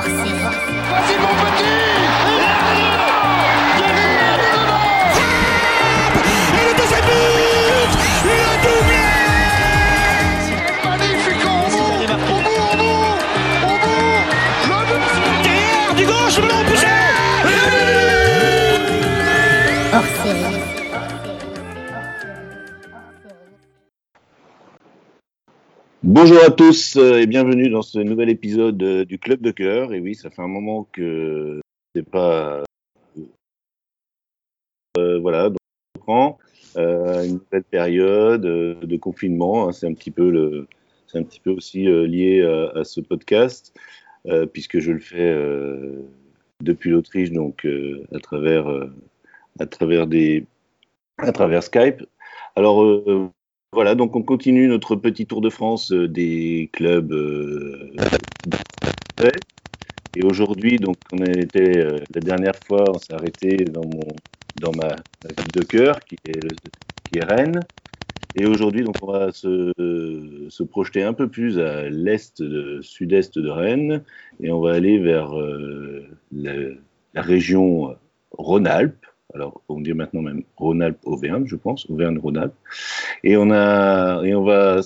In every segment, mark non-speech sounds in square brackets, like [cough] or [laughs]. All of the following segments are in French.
hors série. Petit Bonjour à tous euh, et bienvenue dans ce nouvel épisode euh, du Club de cœur. Et oui, ça fait un moment que c'est pas euh, voilà, donc on reprend euh, une nouvelle période de confinement. hein. c'est un petit peu le, c'est un petit peu aussi lié à, ce podcast puisque je le fais depuis l'Autriche, donc à travers à travers des à travers Skype. Alors voilà, donc on continue notre petit tour de France euh, des clubs. euh, et aujourd'hui, donc on été euh, la dernière fois, on s'est arrêté dans mon dans ma, ville de cœur qui est le- qui est Rennes. Et aujourd'hui, donc on va se, se projeter un peu plus à l'est, de- sud-est de Rennes, et on va aller vers euh, la, la région Rhône-Alpes. Alors, on dit maintenant même Rhône-Alpes-Auvergne, je pense, Auvergne-Rhône-Alpes. Et on a, et on va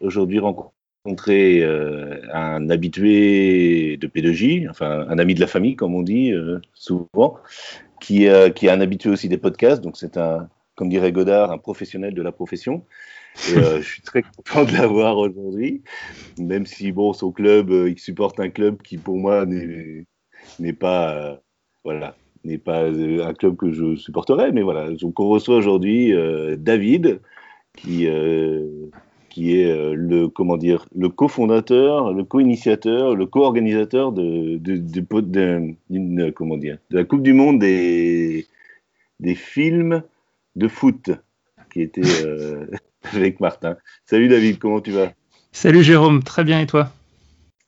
aujourd'hui rencontrer euh, un habitué de P2J, enfin un ami de la famille, comme on dit euh, souvent, qui, euh, qui est un habitué aussi des podcasts. Donc c'est un, comme dirait Godard, un professionnel de la profession. Euh, je suis très content de l'avoir aujourd'hui, même si bon, son club, il supporte un club qui pour moi n'est pas, voilà, n'est pas euh, un club que je supporterais, mais voilà. Donc on reçoit aujourd'hui euh, David, qui euh, qui est euh, le comment dire le cofondateur, le co-initiateur, le co-organisateur de, de, de, de- comment dire de la Coupe du Monde des des films de foot qui était [laughs] avec Martin. Salut David, comment tu vas? Salut Jérôme, très bien et toi?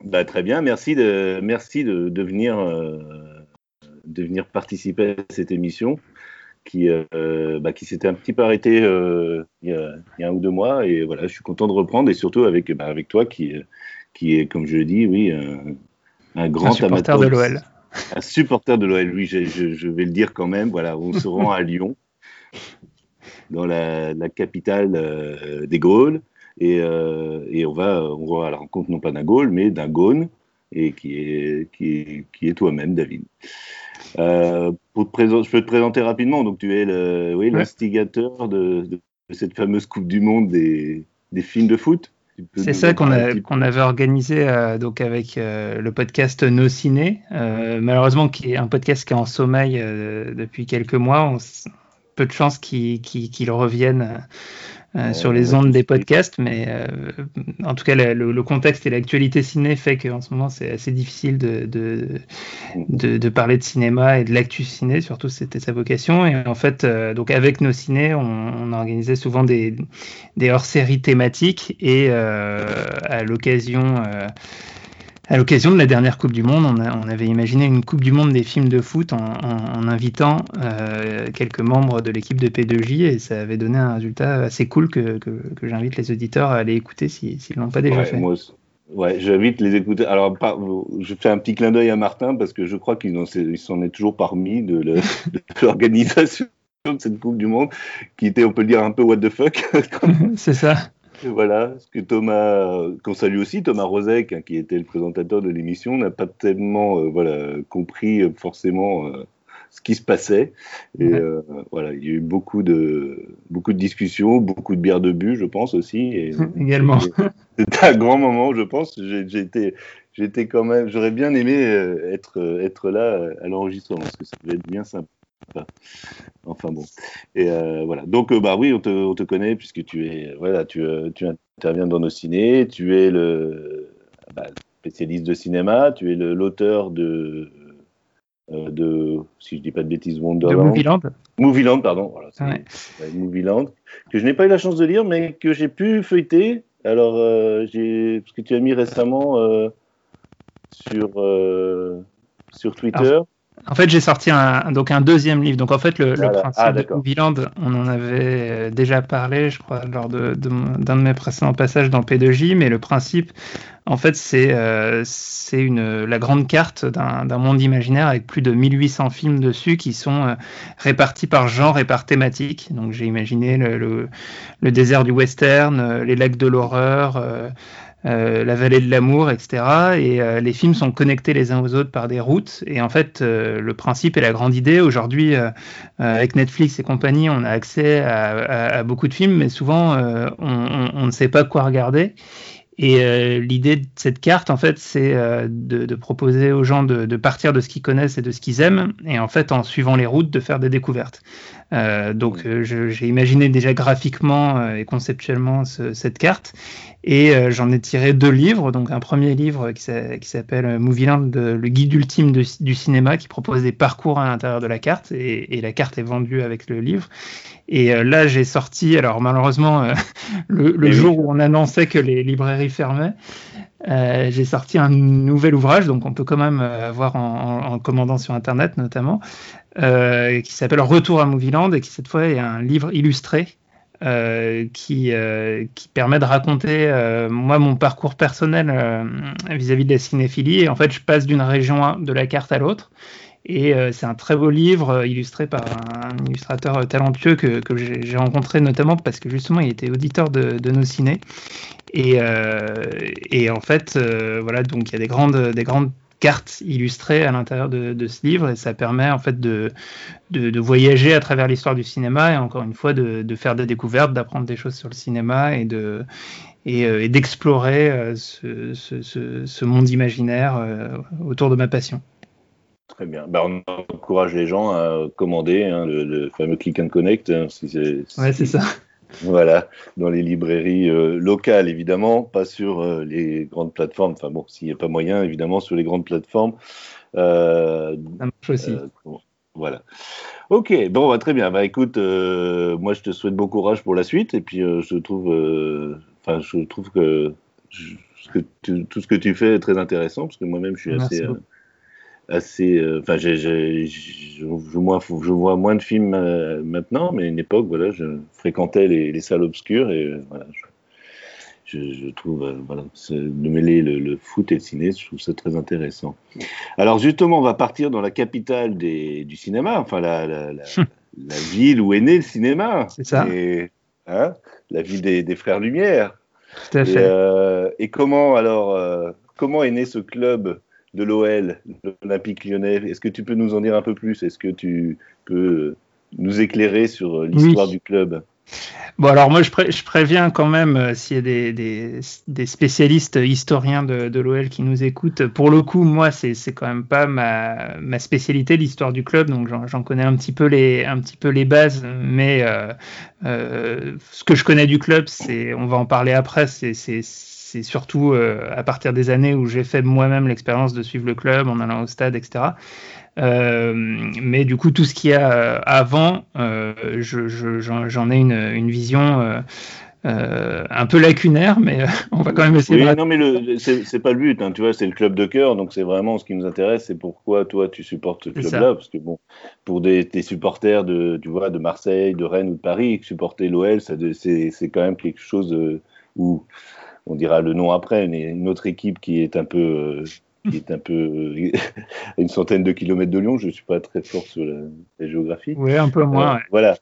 Bah, Très bien, merci de, merci de, venir, de venir participer à cette émission qui, euh, bah, qui s'était un petit peu arrêtée euh, il, y a, il y a un ou deux mois. Et voilà, je suis content de reprendre et surtout avec, bah, avec toi qui, est- qui est, comme je le dis, oui, un, un grand Un supporter amateur de l'OL. Un supporter de l'OL, oui, je, je- je vais le dire quand même. Voilà, on se rend à Lyon, dans la, la capitale euh, des Gaules, et, euh, et on, va, on va à la rencontre non pas d'un Gaule, mais d'un Gaune, et qui est, qui est, qui est toi-même, David. Euh, pour te présenter, je peux te présenter rapidement. Donc, tu es le, oui, Ouais. l'instigateur de, de cette fameuse Coupe du Monde des, des films de foot. C'est ça qu'on avait organisé euh, donc avec euh, le podcast Nos Ciné, malheureusement qui est un podcast qui est en sommeil depuis quelques mois. On peu de chances qu'il qu'il revienne euh, sur les ondes des podcasts, mais euh, en tout cas le, le- le contexte et l'actualité ciné fait qu'en ce moment c'est assez difficile de, de, de, de parler de cinéma et de l'actu ciné, surtout c'était sa vocation. Et en fait, euh, donc avec nos ciné, on, on organisait souvent des, des hors-séries thématiques et euh, à l'occasion euh, à l'occasion de la dernière Coupe du Monde, on, a- on avait imaginé une Coupe du Monde des films de foot en, en- en invitant euh, quelques membres de l'équipe de P2J et ça avait donné un résultat assez cool que, que, que j'invite les auditeurs à aller écouter si- s'ils ne l'ont pas déjà Ouais, fait. moi aussi. Ouais, j'invite les écouter. Alors, je fais un petit clin d'œil à Martin parce que je crois qu'il en- il s'en est toujours parmi [laughs] de l'organisation de cette Coupe du Monde, qui était, on peut le dire, un peu what the fuck. [laughs] C'est ça. [laughs] voilà, ce que Thomas, qu'on salue aussi, Thomas Rozek, hein, qui était le présentateur de l'émission, n'a pas tellement, euh, voilà, compris euh, forcément euh, ce qui se passait. Et Ouais. voilà, il y a eu beaucoup de, beaucoup de discussions, beaucoup de bières de but, je pense aussi. Et, [laughs] Également. c'était un grand moment, je pense. J'ai été, été quand même. J'aurais bien aimé être, être là à l'enregistrement parce que ça devait être bien sympa. Enfin bon. Et euh, voilà. Donc euh, bah oui, on te, on te connaît puisque tu es, voilà, tu, euh, tu interviens dans nos ciné. Tu es le bah, spécialiste de cinéma. Tu es l'auteur de, euh, de, si je dis pas de bêtises, De Wonderland. Movieland. Movieland, pardon. Voilà, Ouais. Movieland, que je n'ai pas eu la chance de lire, mais que j'ai pu feuilleter. Alors, euh, j'ai, parce que tu as mis récemment sur, sur Twitter. En fait, j'ai sorti un, donc un deuxième livre. Donc, en fait, le, Voilà. principe Ah, de. Movieland, on en avait euh, déjà parlé, je crois, lors de, de mon- d'un de mes précédents passages dans P2J. Mais le principe, en fait, c'est euh, une la grande carte d'un monde imaginaire avec plus de 1800 films dessus qui sont euh, répartis par genre et par thématique. Donc, j'ai imaginé le, le, le désert du western, les lacs de l'horreur. euh, euh, la vallée de l'amour, etc. Et euh, les films sont connectés les uns aux autres par des routes. Et en fait, euh, le principe et la grande idée, aujourd'hui, avec Netflix et compagnie, on a accès à, beaucoup de films, mais souvent, on, ne sait pas quoi regarder. Et l'idée de cette carte, en fait, c'est de, de proposer aux gens de, de partir de ce qu'ils connaissent et de ce qu'ils aiment, et en fait, en suivant les routes, de faire des découvertes. Euh, donc, euh, je- j'ai imaginé déjà graphiquement euh, et conceptuellement ce- cette carte, et euh, j'en ai tiré deux livres. Donc, un premier livre qui s'a- qui s'appelle euh, Movieland, de- le guide ultime de- du cinéma, qui propose des parcours à l'intérieur de la carte, et, et la carte est vendue avec le livre. Et euh, là, j'ai sorti, alors malheureusement, euh, [laughs] le, le Eh oui. jour où on annonçait que les librairies fermaient, euh, j'ai sorti un nouvel ouvrage, donc on peut quand même euh, avoir en, commandant sur Internet notamment, euh, qui s'appelle Retour à Movieland et qui cette fois est un livre illustré euh, qui, qui permet de raconter moi mon parcours personnel vis-à-vis de la cinéphilie. Et en fait, je passe d'une région de la carte à l'autre. Et euh, c'est un très beau livre euh, illustré par un, illustrateur euh, talentueux que, j'ai rencontré notamment parce que justement il était auditeur de, nos ciné. Et, en fait, voilà, donc il y a des grandes, des grandes cartes illustrées à l'intérieur de, ce livre et ça permet en fait de, de, voyager à travers l'histoire du cinéma et encore une fois de, faire des découvertes, d'apprendre des choses sur le cinéma et de et, d'explorer ce, monde imaginaire autour de ma passion. Très bien. Bah, on encourage les gens à commander hein, le, le fameux Click and Connect. hein, si c'est, Ouais, c'est ça. Voilà, dans les librairies euh, locales, évidemment, pas sur euh, les grandes plateformes. Enfin bon, s'il n'y a pas moyen, évidemment, sur les grandes plateformes. Euh, Ça marche aussi. euh, bon, voilà. Ok, bon, bah, très bien. Bah, écoute, moi, je te souhaite bon courage pour la suite. Et puis, je trouve, enfin, je trouve que, je- ce que tu- tout ce que tu fais est très intéressant, parce que moi-même, je suis Merci assez. Assez. euh, Enfin, je, vois moins de films euh, maintenant, mais à une époque, voilà, je fréquentais les, les salles obscures et euh, voilà, je, trouve, voilà, de mêler le, le foot et le ciné, je trouve ça très intéressant. Alors, justement, on va partir dans la capitale des, du cinéma, enfin, la, la, la, la ville où est né le cinéma. C'est ça. Et, hein, la ville des, des Frères Lumière. Tout à Et, fait. euh, et comment alors, comment est né ce club? De l'OL, l'Olympique Lyonnais Est-ce que tu peux nous en dire un peu plus? Est-ce que tu peux nous éclairer sur euh, l'histoire Oui. du club? Bon, alors moi, je, pré- je préviens quand même euh, s'il y a des, des, des spécialistes historiens de, de l'OL qui nous écoutent. Pour le coup, moi, c'est quand même pas ma, ma spécialité, l'histoire du club, donc j'en j'en connais un petit peu les, un petit peu les bases, mais euh, euh, ce que je connais du club, c'est, on va en parler après, c'est c'est- surtout euh, à partir des années où j'ai fait moi-même l'expérience de suivre le club en allant au stade, etc. Euh, mais du coup, tout ce qu'il y a euh, avant, euh, je- je- j'en ai une, une vision euh, un peu lacunaire, mais euh, on va quand même essayer Oui, de. non, mais c'est pas le but, hein, tu vois, c'est le club de cœur, donc c'est vraiment ce qui nous intéresse, c'est pourquoi toi tu supportes ce club-là, parce que bon, pour des, tes supporters de, tu vois, de Marseille, de Rennes ou de Paris, supporter l'OL, c'est c'est quand même quelque chose où on dira le nom après, une, une autre équipe qui est un peu, euh, qui est un peu euh, à [laughs] une centaine de kilomètres de Lyon. Je suis pas très fort sur la, la géographie. Oui, un peu moins. Euh, ouais. Voilà.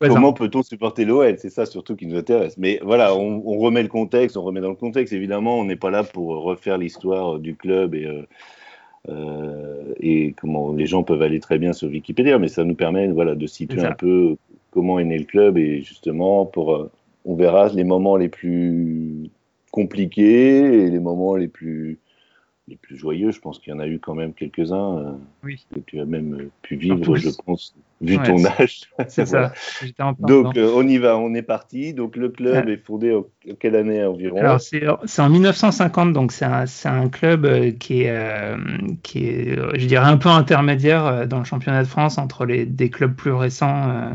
Comment peut-on supporter l'OL C'est ça surtout qui nous intéresse. Mais voilà, on, on remet le contexte, on remet dans le contexte. Évidemment, on n'est pas là pour refaire l'histoire du club et, euh, euh, et comment les gens peuvent aller très bien sur Wikipédia, mais ça nous permet voilà, de situer un peu comment est né le club et justement, pour, euh, on verra les moments les plus compliqués et les moments les plus, les plus joyeux. Je pense qu'il y en a eu quand même quelques-uns euh, Oui. que tu as même pu vivre, je pense, vu ouais, ton âge. [laughs] C'est ça. En Donc euh, on y va, on est parti. Donc le club est fondé en quelle année environ? Alors c'est en 1950, donc c'est un, un club euh, qui est, euh, qui est, je dirais, un peu intermédiaire dans le championnat de France entre les, des clubs plus récents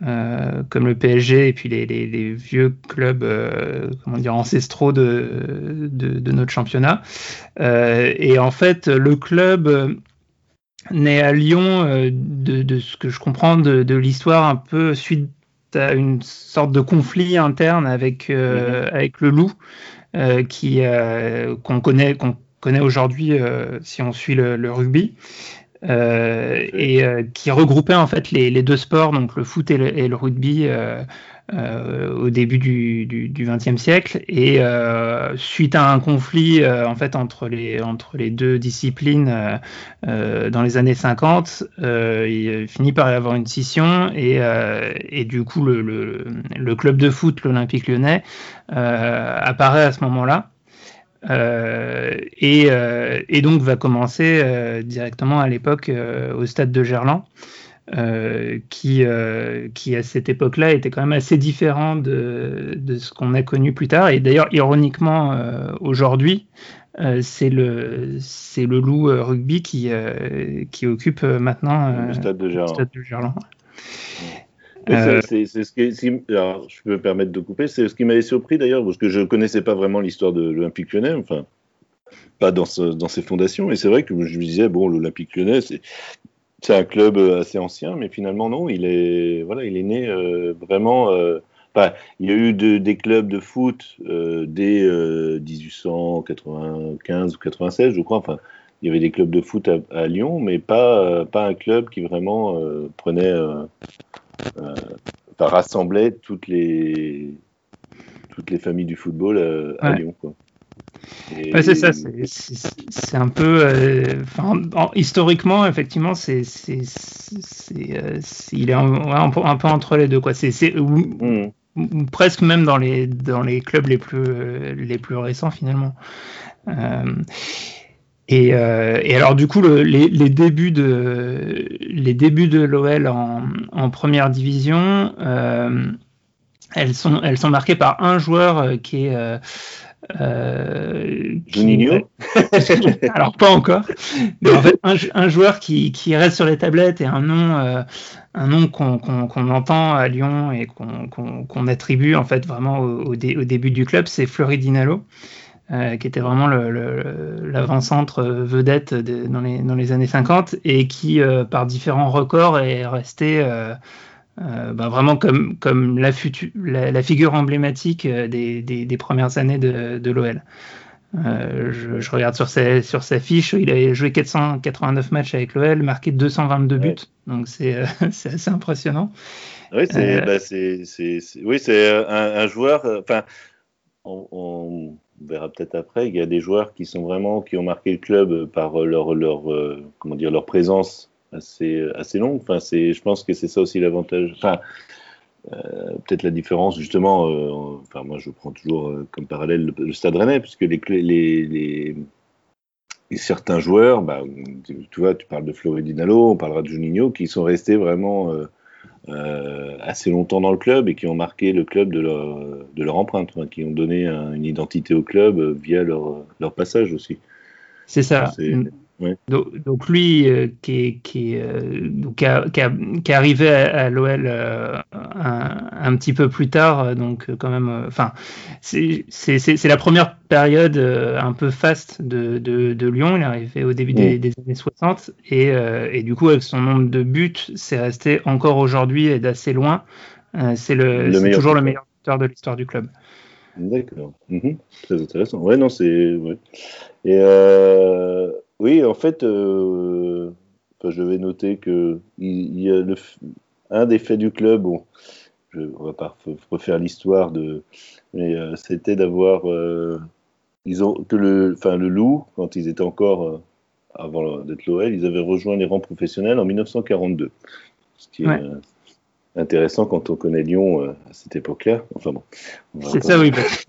comme le PSG et puis les, les, les vieux clubs euh, comment dire, ancestraux de, de, de notre championnat. Euh, et en fait, le club... euh, né à Lyon, de, de, ce que je comprends de, de l'histoire, un peu suite à une sorte de conflit interne avec, avec le loup, qui qu'on connaît, qu'on connaît aujourd'hui si on suit le, le rugby. Euh, et euh, qui regroupait en fait les, deux sports, donc le foot et le, et le rugby, euh, euh au début du, du, du XXe siècle. Et suite à un conflit en fait entre les entre les deux disciplines dans les années 50, il finit par y avoir une scission et, et du coup le, le, le club de foot, l'Olympique Lyonnais, apparaît à ce moment-là. Euh, et, euh, et, donc va commencer euh, directement à l'époque au stade de Gerland. Euh, qui, euh, qui à cette époque-là était quand même assez différent de, de ce qu'on a connu plus tard. Et d'ailleurs, ironiquement, euh, aujourd'hui, c'est le, c'est le loup rugby qui, qui occupe maintenant le stade de Gerland. Euh, c'est ce qui, alors, je peux me permettre de couper, c'est ce qui m'avait surpris d'ailleurs, parce que je ne connaissais pas vraiment l'histoire de l'Olympique lyonnais, enfin, pas dans, ce, dans ses fondations, et c'est vrai que je me disais, bon, l'Olympique lyonnais, c'est un club assez ancien, mais finalement, non, il est, voilà, il est né euh, vraiment. Euh, il y a eu de, des clubs de foot dès 1895 ou 96, je crois, enfin, il y avait des clubs de foot à, à Lyon, mais pas, pas un club qui vraiment prenait euh, rassemblait toutes les, toutes les familles du football euh, à Lyon. Quoi. c'est ça, c'est un peu. Euh, historiquement, effectivement, c'est euh, il est un, un, peu entre les deux. Quoi. C'est mmh. presque même dans les, dans les clubs les plus, les plus récents, finalement. Et, euh, et, alors du coup, le, les, les, débuts de les débuts de l'OL en, en, première division, euh, elles sont elles sont marquées par un joueur euh, qui est euh, qui, [laughs] alors pas encore, mais en fait un, un, joueur qui, qui reste sur les tablettes et un nom un nom qu'on qu entend à Lyon et qu'on qu attribue en fait vraiment au, au, dé, au début du club, c'est Fleury Dinalo. Euh, qui était vraiment l'avant-centre le, vedette de, dans, les, dans, les, années 50 et qui, euh, par différents records, est resté euh, euh bah, vraiment comme, comme la, future, la, la, figure emblématique des, des, des premières années de, de l'OL. Je, je, regarde sur sa, sur sa fiche, il a joué 489 matchs avec l'OL, marqué 222 buts, ouais. donc [laughs] c'est assez impressionnant. Oui, c'est bah, oui, un, un joueur. Enfin, on, on on verra peut-être après, il y a des joueurs qui sont vraiment qui ont marqué le club par leur leur euh, comment dire leur présence assez assez longue. Enfin, c'est je pense que c'est ça aussi l'avantage. Enfin, euh, peut-être la différence justement. Euh, enfin, moi, je prends toujours comme parallèle le, le, Stade Rennais, puisque les les, les, les certains joueurs, bah, tu vois, tu parles de Floridinalo, on parlera de Juninho, qui sont restés vraiment euh, assez longtemps dans le club et qui ont marqué le club de leur, de leur empreinte, hein, qui ont donné un, une identité au club euh, via leur, leur passage aussi. C'est ça. Ouais. Donc, donc, lui, euh, qui, qui, euh, qui, a, qui, a, qui, est arrivé à, à l'OL euh, un, un, petit peu plus tard, donc quand même, enfin, c'est la première période un peu faste de, de, de, Lyon. Il est arrivé au début des, des années 60 et, et, du coup, avec son nombre de buts, c'est resté encore aujourd'hui et d'assez loin. c'est toujours le meilleur buteur de l'histoire du club. D'accord. Mmh. Très intéressant. Ouais, non, c'est. Ouais. Et oui, en fait, euh, enfin, je vais noter que il, y a le, un des faits du club, bon, je, on va pas refaire l'histoire de, mais euh, c'était d'avoir, euh, ils ont que le, enfin le Loup, quand ils étaient encore euh, avant d'être l'OL, ils avaient rejoint les rangs professionnels en 1942, ce qui est ouais. intéressant quand on connaît Lyon euh, à cette époque-là. Enfin bon. C'est ça, oui. [laughs]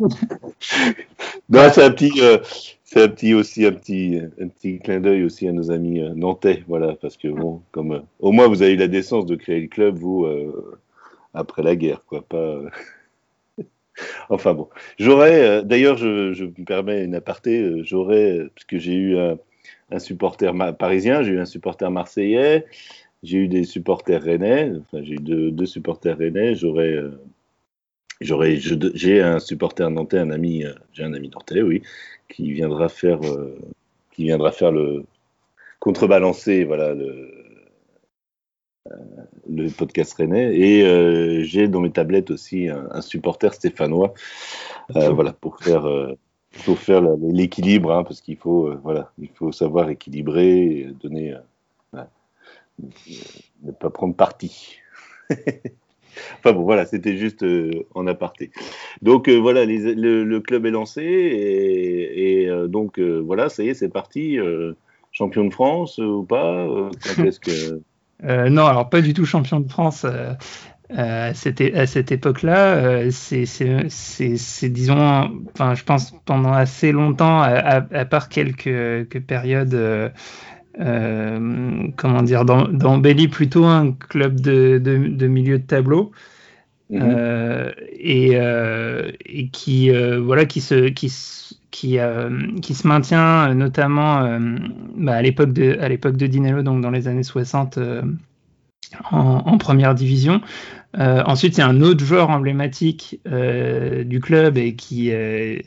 non, c'est un petit, euh, c'est un petit aussi un petit, clin d'œil aussi à nos amis euh, nantais, voilà, parce que bon, comme euh, au moins vous avez eu la décence de créer le club vous euh, après la guerre, quoi, pas. [laughs] enfin bon, j'aurais, d'ailleurs, je, me permets une aparté, j'aurais, parce que j'ai eu un, supporter parisien, j'ai eu un supporter marseillais, j'ai eu des supporters rennais, enfin j'ai eu deux supporters rennais, j'aurais J'aurais, j'ai un supporter nantais, un ami, j'ai un ami nantais, oui, qui viendra faire, euh, qui viendra faire le, contrebalancer voilà le, le podcast rennais et j'ai dans mes tablettes aussi un, supporter stéphanois voilà pour faire faut faire l'équilibre, hein, parce qu'il faut, euh, voilà, il faut savoir équilibrer, et donner, euh, ne pas prendre parti. [laughs] enfin bon, voilà, c'était juste euh, en aparté. Donc voilà, le, club est lancé et, donc voilà, ça y est, c'est parti. champion de France ou pas est-ce que [laughs] non, alors pas du tout champion de France. Euh, à cette époque-là, euh, c'est, disons, enfin, je pense pendant assez longtemps, à, part quelques, périodes, euh, comment dire, d'embellie, plutôt un club de, de, milieu de tableau. Mhm. et, et, qui voilà qui se qui qui, qui se maintient notamment bah, à l'époque de à l'époque de Dinello donc dans les années 60 en, première division. Euh, ensuite, il y a un autre joueur emblématique euh, du club et qui, euh,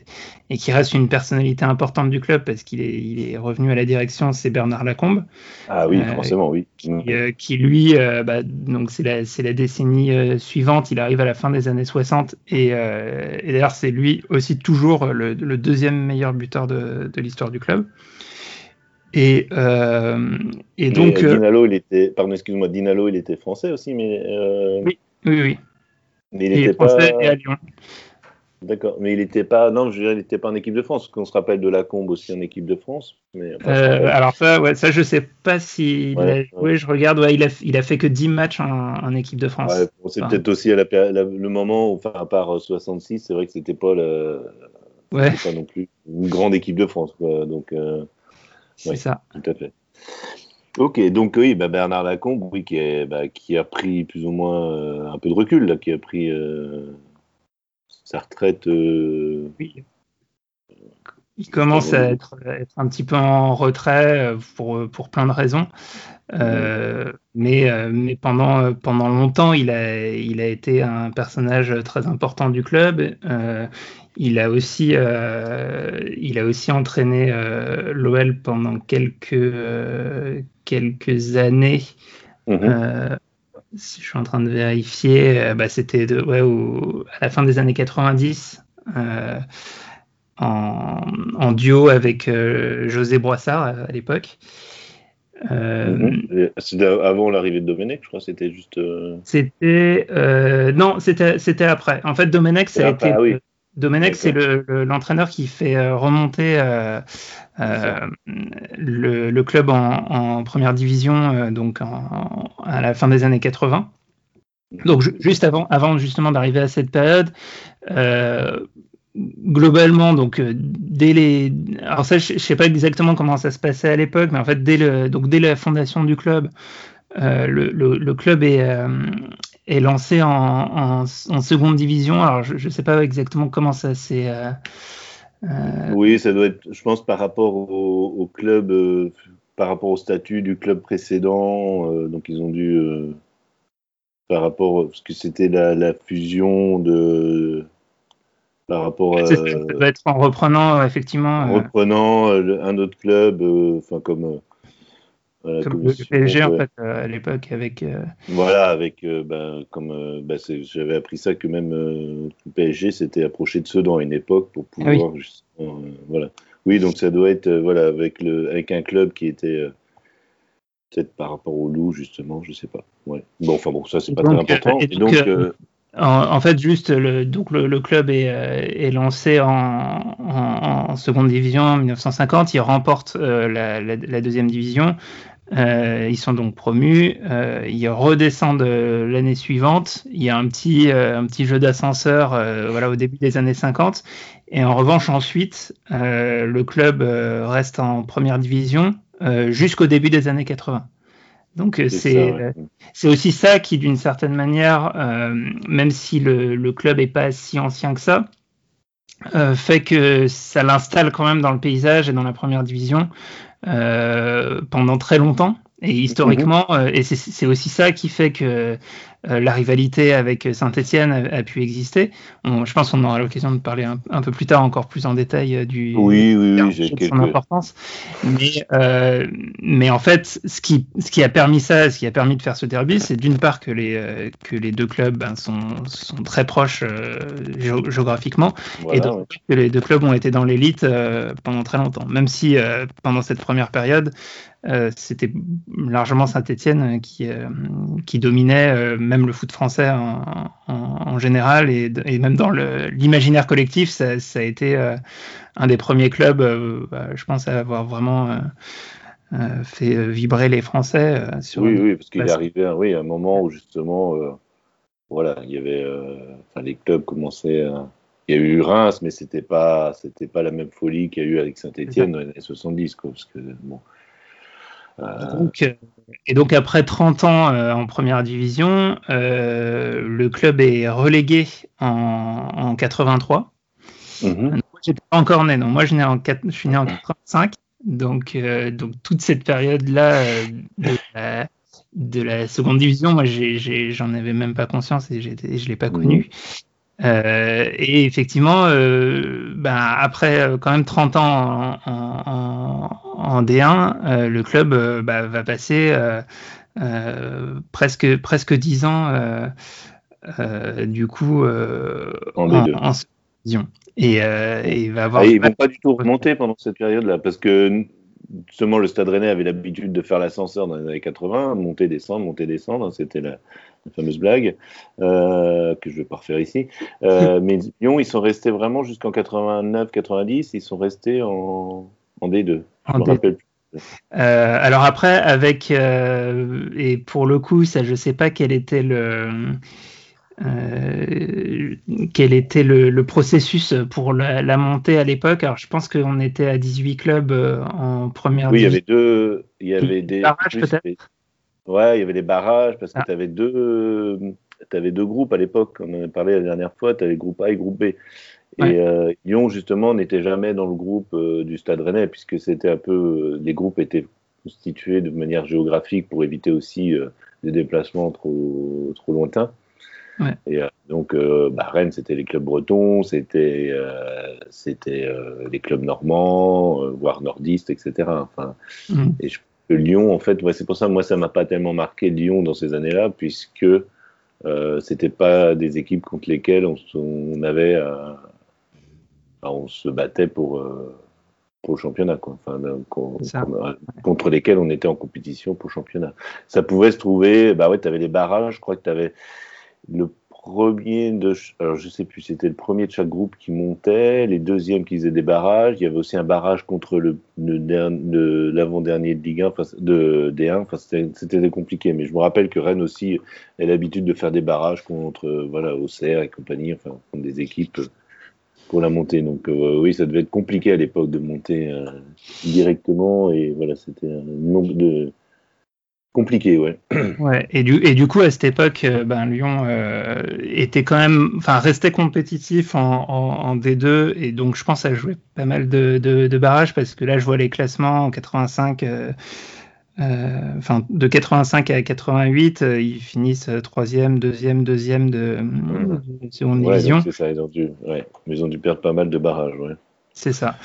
et qui reste une personnalité importante du club parce qu'il est, il est revenu à la direction, c'est Bernard Lacombe. Ah oui, forcément, oui. Qui, lui, bah, donc c'est la, c'est la décennie suivante, il arrive à la fin des années 60 et, et d'ailleurs c'est lui aussi toujours le, le deuxième meilleur buteur de, de l'histoire du club. Et, et donc. Dinalo, il était. Pardon, excuse-moi, Dinalo, il était français aussi, mais. Oui, oui, oui. Mais il, était français pas... et à Lyon. D'accord, mais il n'était pas. Non, je veux dire, il n'était pas en équipe de France. Qu'on se rappelle de Lacombe aussi en équipe de France. Mais, euh, alors ça, ouais, ça, je sais pas si. Ouais, a... ouais. je regarde. Ouais, il a, il a fait que 10 matchs en, en équipe de France. C'est peut-être aussi à la, la, le moment, enfin, à part 66, c'est vrai que c'était pas le. Ouais. Pas non plus une grande équipe de France, quoi. Donc. Euh... C'est ça. Tout à fait. Ok, donc oui, bah Bernard Lacombe, oui, qui, est, bah, qui, a pris plus ou moins euh, un peu de recul, là, qui a pris euh, sa retraite. Euh, oui. Il commence à être, être, un petit peu en retrait pour, pour plein de raisons. Euh, mais, mais pendant, pendant longtemps, il a, il a été un personnage très important du club. Euh, il a aussi, euh, il a aussi entraîné euh, l'OL pendant quelques, euh, quelques années. Mhm. si je suis en train de vérifier, bah, c'était ouais, à la fin des années 90. En, en, duo avec José Broissard à, l'époque. Mhm. C'était avant l'arrivée de Domenech, je crois. C'était juste. C'était non, c'était c'était après. En fait, Domenech, ça a été. Ah Domenech, c'est l'entraîneur qui fait euh, remonter euh, euh, le, club en, première division donc à la fin des années 80. Donc juste avant, avant justement d'arriver à cette période, globalement, donc dès les, alors ça, je, ne sais pas exactement comment ça se passait à l'époque, mais en fait dès le, donc dès la fondation du club, le, club est, est lancé en, seconde division. Alors, je ne sais pas exactement comment ça s'est. Euh, euh, oui, ça doit être, je pense, par rapport au, club, euh, par rapport au statut du club précédent. donc, ils ont dû. par rapport. Parce que c'était la, fusion de. Par rapport à. Ça doit être en reprenant, effectivement. En reprenant un autre club, enfin, comme comme le PSG en fait euh, à l'époque avec. Euh, voilà, avec euh, ben, comme ben, j'avais appris ça que même le PSG s'était approché de Sedan à une époque pour ah pouvoir justement, voilà. Oui, donc ça doit être voilà avec le avec un club qui était peut-être par rapport au loup justement, je sais pas. Ouais. Bon, enfin bon, ça c'est pas très important. Et donc, en, fait, juste le, donc le, club est, est lancé en, en, seconde division en 1950. Il remporte la, la, deuxième division. Euh, ils sont donc promus. Euh, ils redescendent euh, l'année suivante. Il y a un petit, un petit jeu d'ascenseur voilà, au début des années 50. Et en revanche, ensuite, le club reste en première division jusqu'au début des années 80. Donc c'est c'est aussi ça qui, d'une certaine manière, même si le, le club est pas si ancien que ça, fait que ça l'installe quand même dans le paysage et dans la première division euh, pendant très longtemps. Et historiquement, mhm. euh, et c'est aussi ça qui fait que euh, la rivalité avec Saint-Etienne a, pu exister. je pense qu'on aura l'occasion de parler un, peu plus tard encore plus en détail euh, du oui, oui, oui, j'ai quelques... son importance. Mais, euh, mais en fait, ce qui, ce qui a permis ça, ce qui a permis de faire ce derby, c'est d'une part que les, que les deux clubs ben, sont, sont très proches géographiquement et que les deux clubs ont été dans l'élite pendant très longtemps. Même si pendant cette première période, euh, c'était largement Saint-Etienne euh, qui, euh, qui dominait même le foot français en, général et, même dans l'imaginaire collectif, ça, a été un des premiers clubs, bah, je pense, à avoir vraiment fait vibrer les Français. Sur oui, oui, parce qu'il est arrivé oui, un moment où justement, voilà, il y avait, les clubs commençaient il y a eu Reims, mais c'était pas, c'était pas la même folie qu'il y a eu avec Saint-Etienne dans les années 70, quoi, parce que bon, euh, et donc après 30 ans euh, en première division, euh, le club est relégué en, 83. Mm Moi, j'étais pas encore né, non. Moi, je, en, je suis né en 85. Donc, donc toute cette période-là de, la, seconde division, moi, j'en avais même pas conscience et, je l'ai pas connu. Euh, et effectivement, euh, ben, après euh, quand même 30 ans en, D1, le club bah, va passer presque, presque 10 ans du coup en, en, division. Et, et va avoir. Ah, ils vont pas du tout remonter pendant cette période-là parce que justement le Stade Rennais avait l'habitude de faire l'ascenseur dans les années 80, monter, descendre, monter, descendre. Hein, c'était la, la fameuse blague euh, que je ne vais pas refaire ici. Euh, [laughs] mais Lyon, ils sont restés vraiment jusqu'en 89-90, ils sont restés en, D2. Je me rappelle plus. Euh, alors après, avec et pour le coup, ça, je sais pas quel était le quel était le, processus pour la, montée à l'époque. Alors je pense qu'on était à 18 clubs en première. Oui, il y avait deux, il y avait des peut-être? Ouais, il y avait des barrages parce que ah. tu avais deux, deux groupes à l'époque. On en a parlé la dernière fois. Tu avais groupe A et groupe B. Et euh, Lyon, justement, n'était jamais dans le groupe euh, du Stade Rennais puisque c'était un peu, euh, les groupes étaient constitués de manière géographique pour éviter aussi des déplacements trop, trop lointains. Et donc, bah, Rennes, c'était les clubs bretons, c'était c'était les clubs normands, voire nordistes, etc. Enfin, mmh. Et je Lyon, en fait, c'est pour ça, moi, ça m'a pas tellement marqué Lyon dans ces années-là, puisque euh, c'était pas des équipes contre lesquelles on, avait, euh, on se battait pour, euh, pour le championnat, quoi. Enfin, contre lesquelles on était en compétition pour le championnat. Ça pouvait se trouver, bah ouais, tu avais les barrages, je crois que tu avais le premier de, alors je sais plus, c'était le premier de chaque groupe qui montait, les deuxièmes qui faisaient des barrages. Il y avait aussi un barrage contre le, l'avant-dernier de Ligue 1, de D1. Enfin, c'était compliqué, mais je me rappelle que Rennes aussi a l'habitude de faire des barrages contre, voilà, Auxerre et compagnie, enfin, contre des équipes pour la montée. Donc euh, oui, ça devait être compliqué à l'époque de monter euh, directement et voilà, c'était un nombre de compliqué, ouais. [clears throat] ouais et, du, et du coup, à cette époque, euh, ben, Lyon euh, était quand même, enfin, restait compétitif en, en, D2, et donc je pense à jouer pas mal de, de, barrages, parce que là, je vois les classements en 85, euh, enfin, de 85 à 88, ils finissent troisième, deuxième, deuxième de, seconde division. C'est ça, ils ont, dû, ouais, ils ont dû perdre pas mal de barrages, ouais. C'est ça.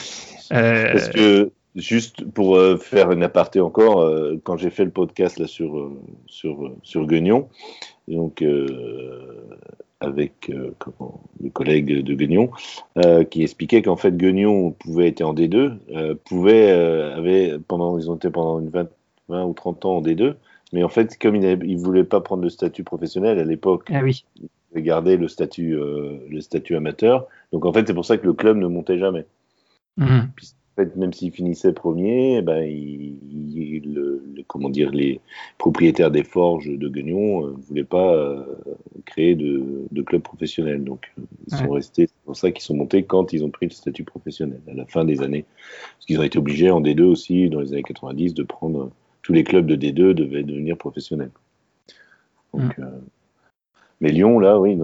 Parce que Juste pour euh, faire une aparté encore, euh, quand j'ai fait le podcast là sur euh, sur sur Guignon, donc avec comment, le collègue de Guignon, qui expliquait qu'en fait Guignon pouvait être en D2, pouvait avait pendant ils ont été pendant une 20, 20, ou 30 ans en D2, mais en fait comme il ne voulait pas prendre le statut professionnel à l'époque, ah oui. il garder le statut le statut amateur, donc en fait c'est pour ça que le club ne montait jamais. Mmh fait, même s'il finissait premier, eh ben, il, le, comment dire, les propriétaires des forges de Guignon ne euh, voulaient pas euh, créer de, de, club professionnel. Donc, euh, ils sont restés, c'est pour ça qu'ils sont montés quand ils ont pris le statut professionnel, à la fin des années. Parce qu'ils ont été obligés en D2 aussi, dans les années 90, de prendre. Tous les clubs de D2 devaient devenir professionnels. Donc, mais Lyon, là, oui,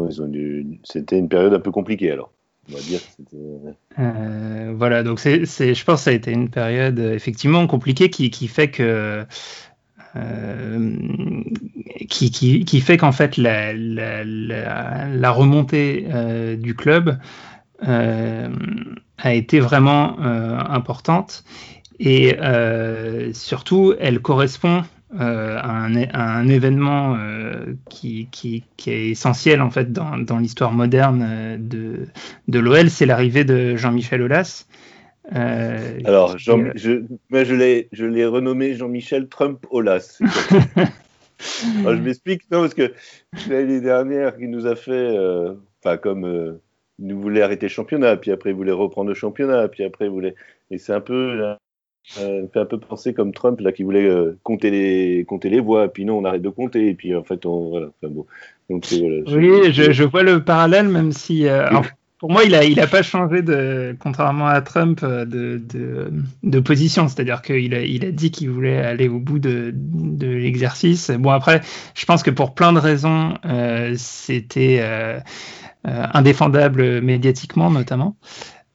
c'était une période un peu compliquée alors. Euh, voilà, donc c'est, je pense que ça a été une période euh, effectivement compliquée qui, qui fait que qui, qui, qui, fait qu'en fait la, la remontée du club a été vraiment importante. Et surtout elle correspond euh, un, un, événement euh, qui, qui, qui, est essentiel en fait dans, dans l'histoire moderne euh, de, de l'OL, c'est l'arrivée de Jean-Michel Aulas. Euh, Alors, Jean, je, moi, je l'ai, renommé Jean-Michel Trump Aulas. [laughs] Alors, je m'explique, non, parce que l'année dernière, il nous a fait, enfin, comme il nous voulait arrêter le championnat, puis après il voulait reprendre le championnat, puis après il voulait. Et c'est un peu euh, fait un peu penser comme Trump là qui voulait euh, compter les compter les voix puis non on arrête de compter et puis en fait on voilà enfin, bon. Donc voilà, oui je, je, vois le parallèle même si euh, alors, pour moi il a il a pas changé de contrairement à Trump euh, de de, de position. C'est-à-dire qu'il a il a dit qu'il voulait aller au bout de de l'exercice. Bon après je pense que pour plein de raisons c'était indéfendable médiatiquement notamment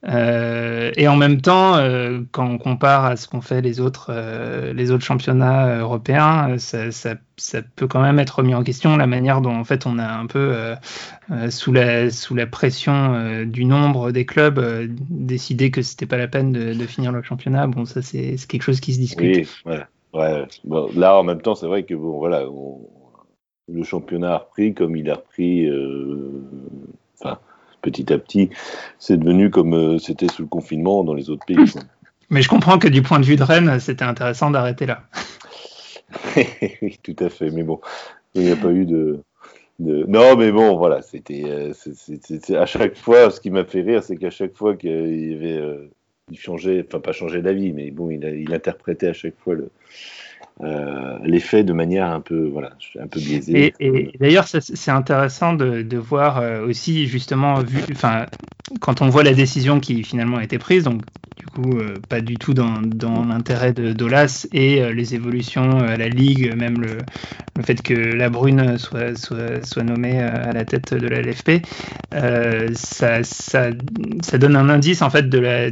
euh, et en même temps, euh, quand on compare à ce qu'ont fait les autres, euh, les autres championnats européens, ça, peut quand même être remis en question la manière dont en fait on a un peu sous la pression du nombre des clubs décidé que c'était pas la peine de, finir le championnat. Bon, ça c'est quelque chose qui se discute. Oui, ouais, là en même temps, c'est vrai que bon voilà, le championnat a repris comme il a repris. Petit à petit, c'est devenu comme euh, c'était sous le confinement dans les autres pays. [laughs] Mais je comprends que du point de vue de Rennes, c'était intéressant d'arrêter là. [laughs] oui, tout à fait. Mais bon, il n'y a pas eu de, de... Non, mais bon, voilà, c'était euh, à chaque fois, ce qui m'a fait rire, c'est qu'à chaque fois qu'il avait, euh, il changeait, enfin pas changer d'avis, mais bon, il, a, il interprétait à chaque fois le, euh, l'effet de manière un peu, voilà, un peu biaisée. Et, et d'ailleurs, c'est intéressant de, de, voir euh, aussi justement, vu, quand on voit la décision qui finalement a été prise, donc du coup euh, pas du tout dans, dans l'intérêt de Dolas et euh, les évolutions à la ligue, même le, le fait que la Brune soit, soit, soit nommée à la tête de la LFP, ça, ça, ça donne un indice en fait de la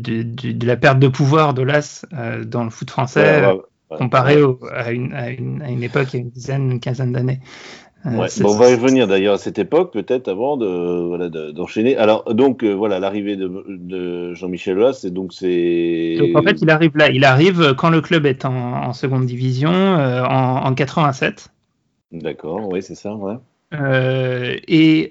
de, de, de la perte de pouvoir d'Olas dans le foot français. Ouais, ouais comparé au, à, une, à, une, à, une, époque, il y a une dizaine, une quinzaine d'années. Euh, bon, on va y revenir d'ailleurs à cette époque, peut-être avant de voilà d'enchaîner. Alors donc euh, voilà l'arrivée de, de Jean-Michel Aulas, c'est donc c'est. En fait il arrive là, il arrive quand le club est en, en seconde division euh, en, en, 87. D'accord, oui c'est ça, ouais. Euh, et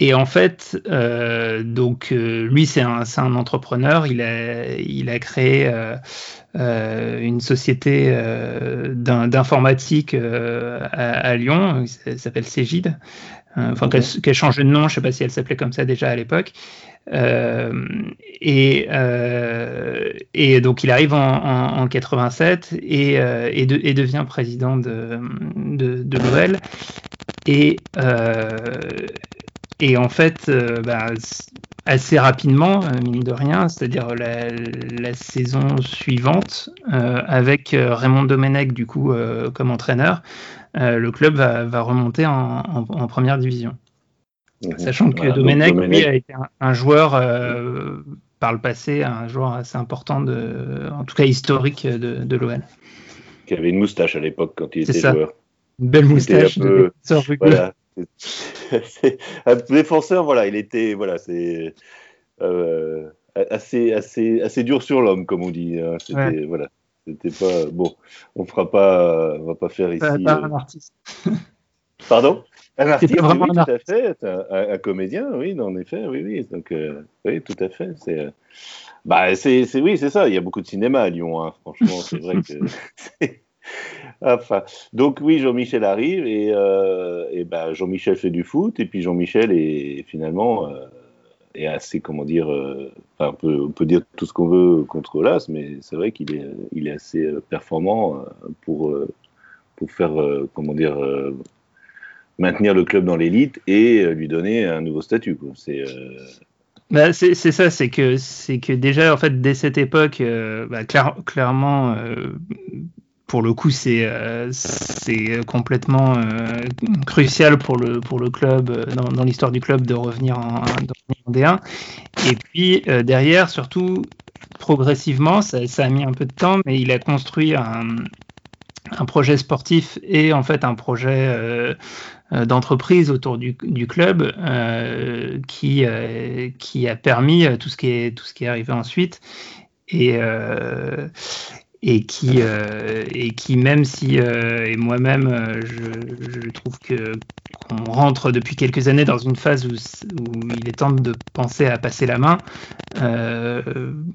et en fait, euh, donc euh, lui c'est un, un, entrepreneur. Il a, il a créé euh, euh une société euh, d'informatique euh, à, à, Lyon. Ça s'appelle Cégide. Enfin, okay. qu'elle qu changé de nom. Je sais pas si elle s'appelait comme ça déjà à l'époque. et, et donc il arrive en, en, en 87 et, et, de, et, devient président de, de, de l'OL. Et et en fait, euh, bah, assez rapidement, euh, mine de rien, c'est-à-dire la, la, saison suivante, euh, avec Raymond Domenech du coup euh, comme entraîneur, le club va, va remonter en, en, en, première division. Mmh. Sachant que voilà, Domenech, Domenech, lui, a été un, un joueur par le passé, un joueur assez important, de, en tout cas historique de, de l'OL. Qui avait une moustache à l'époque quand il était ça. joueur. Une belle moustache. Peu, de voilà [laughs] un défenseur, voilà, il était, voilà, c'est euh, assez, assez, assez dur sur l'homme, comme on dit. Hein. C'était, ouais. voilà, c'était pas bon. On fera pas, on va pas faire ici. Pas, pas un euh, artiste. Pardon? Un artiste, [laughs] oui, un tout à fait, un, un, comédien, oui, en effet, oui, oui, donc, euh, oui, tout à fait, c'est, euh, bah, c'est, c'est, oui, c'est ça, il y a beaucoup de cinéma à Lyon, hein. franchement, c'est vrai que, [laughs] [laughs] Enfin, donc oui, Jean-Michel arrive et, euh, et ben, Jean-Michel fait du foot et puis Jean-Michel est finalement euh, est assez, comment dire, euh, on, peut, on, peut, dire tout ce qu'on veut contre Olas, mais c'est vrai qu'il est, il est assez performant pour, pour faire, comment dire, maintenir le club dans l'élite et lui donner un nouveau statut. C'est bah, c'est ça, c'est que c'est que déjà en fait dès cette époque, bah, clair, clairement pour le coup, c'est euh, complètement euh, crucial pour le, pour le club, euh, dans, dans l'histoire du club, de revenir en, en D1. Et puis derrière, surtout, progressivement, ça, ça, a mis un peu de temps, mais il a construit un, un projet sportif et en fait un projet euh, d'entreprise autour du, du club euh, qui, euh, qui a permis tout ce qui est, tout ce qui est arrivé ensuite. Et, et qui euh, et qui même si euh, et moi-même euh, je, je, trouve que qu'on rentre depuis quelques années dans une phase où, où, il est temps de penser à passer la main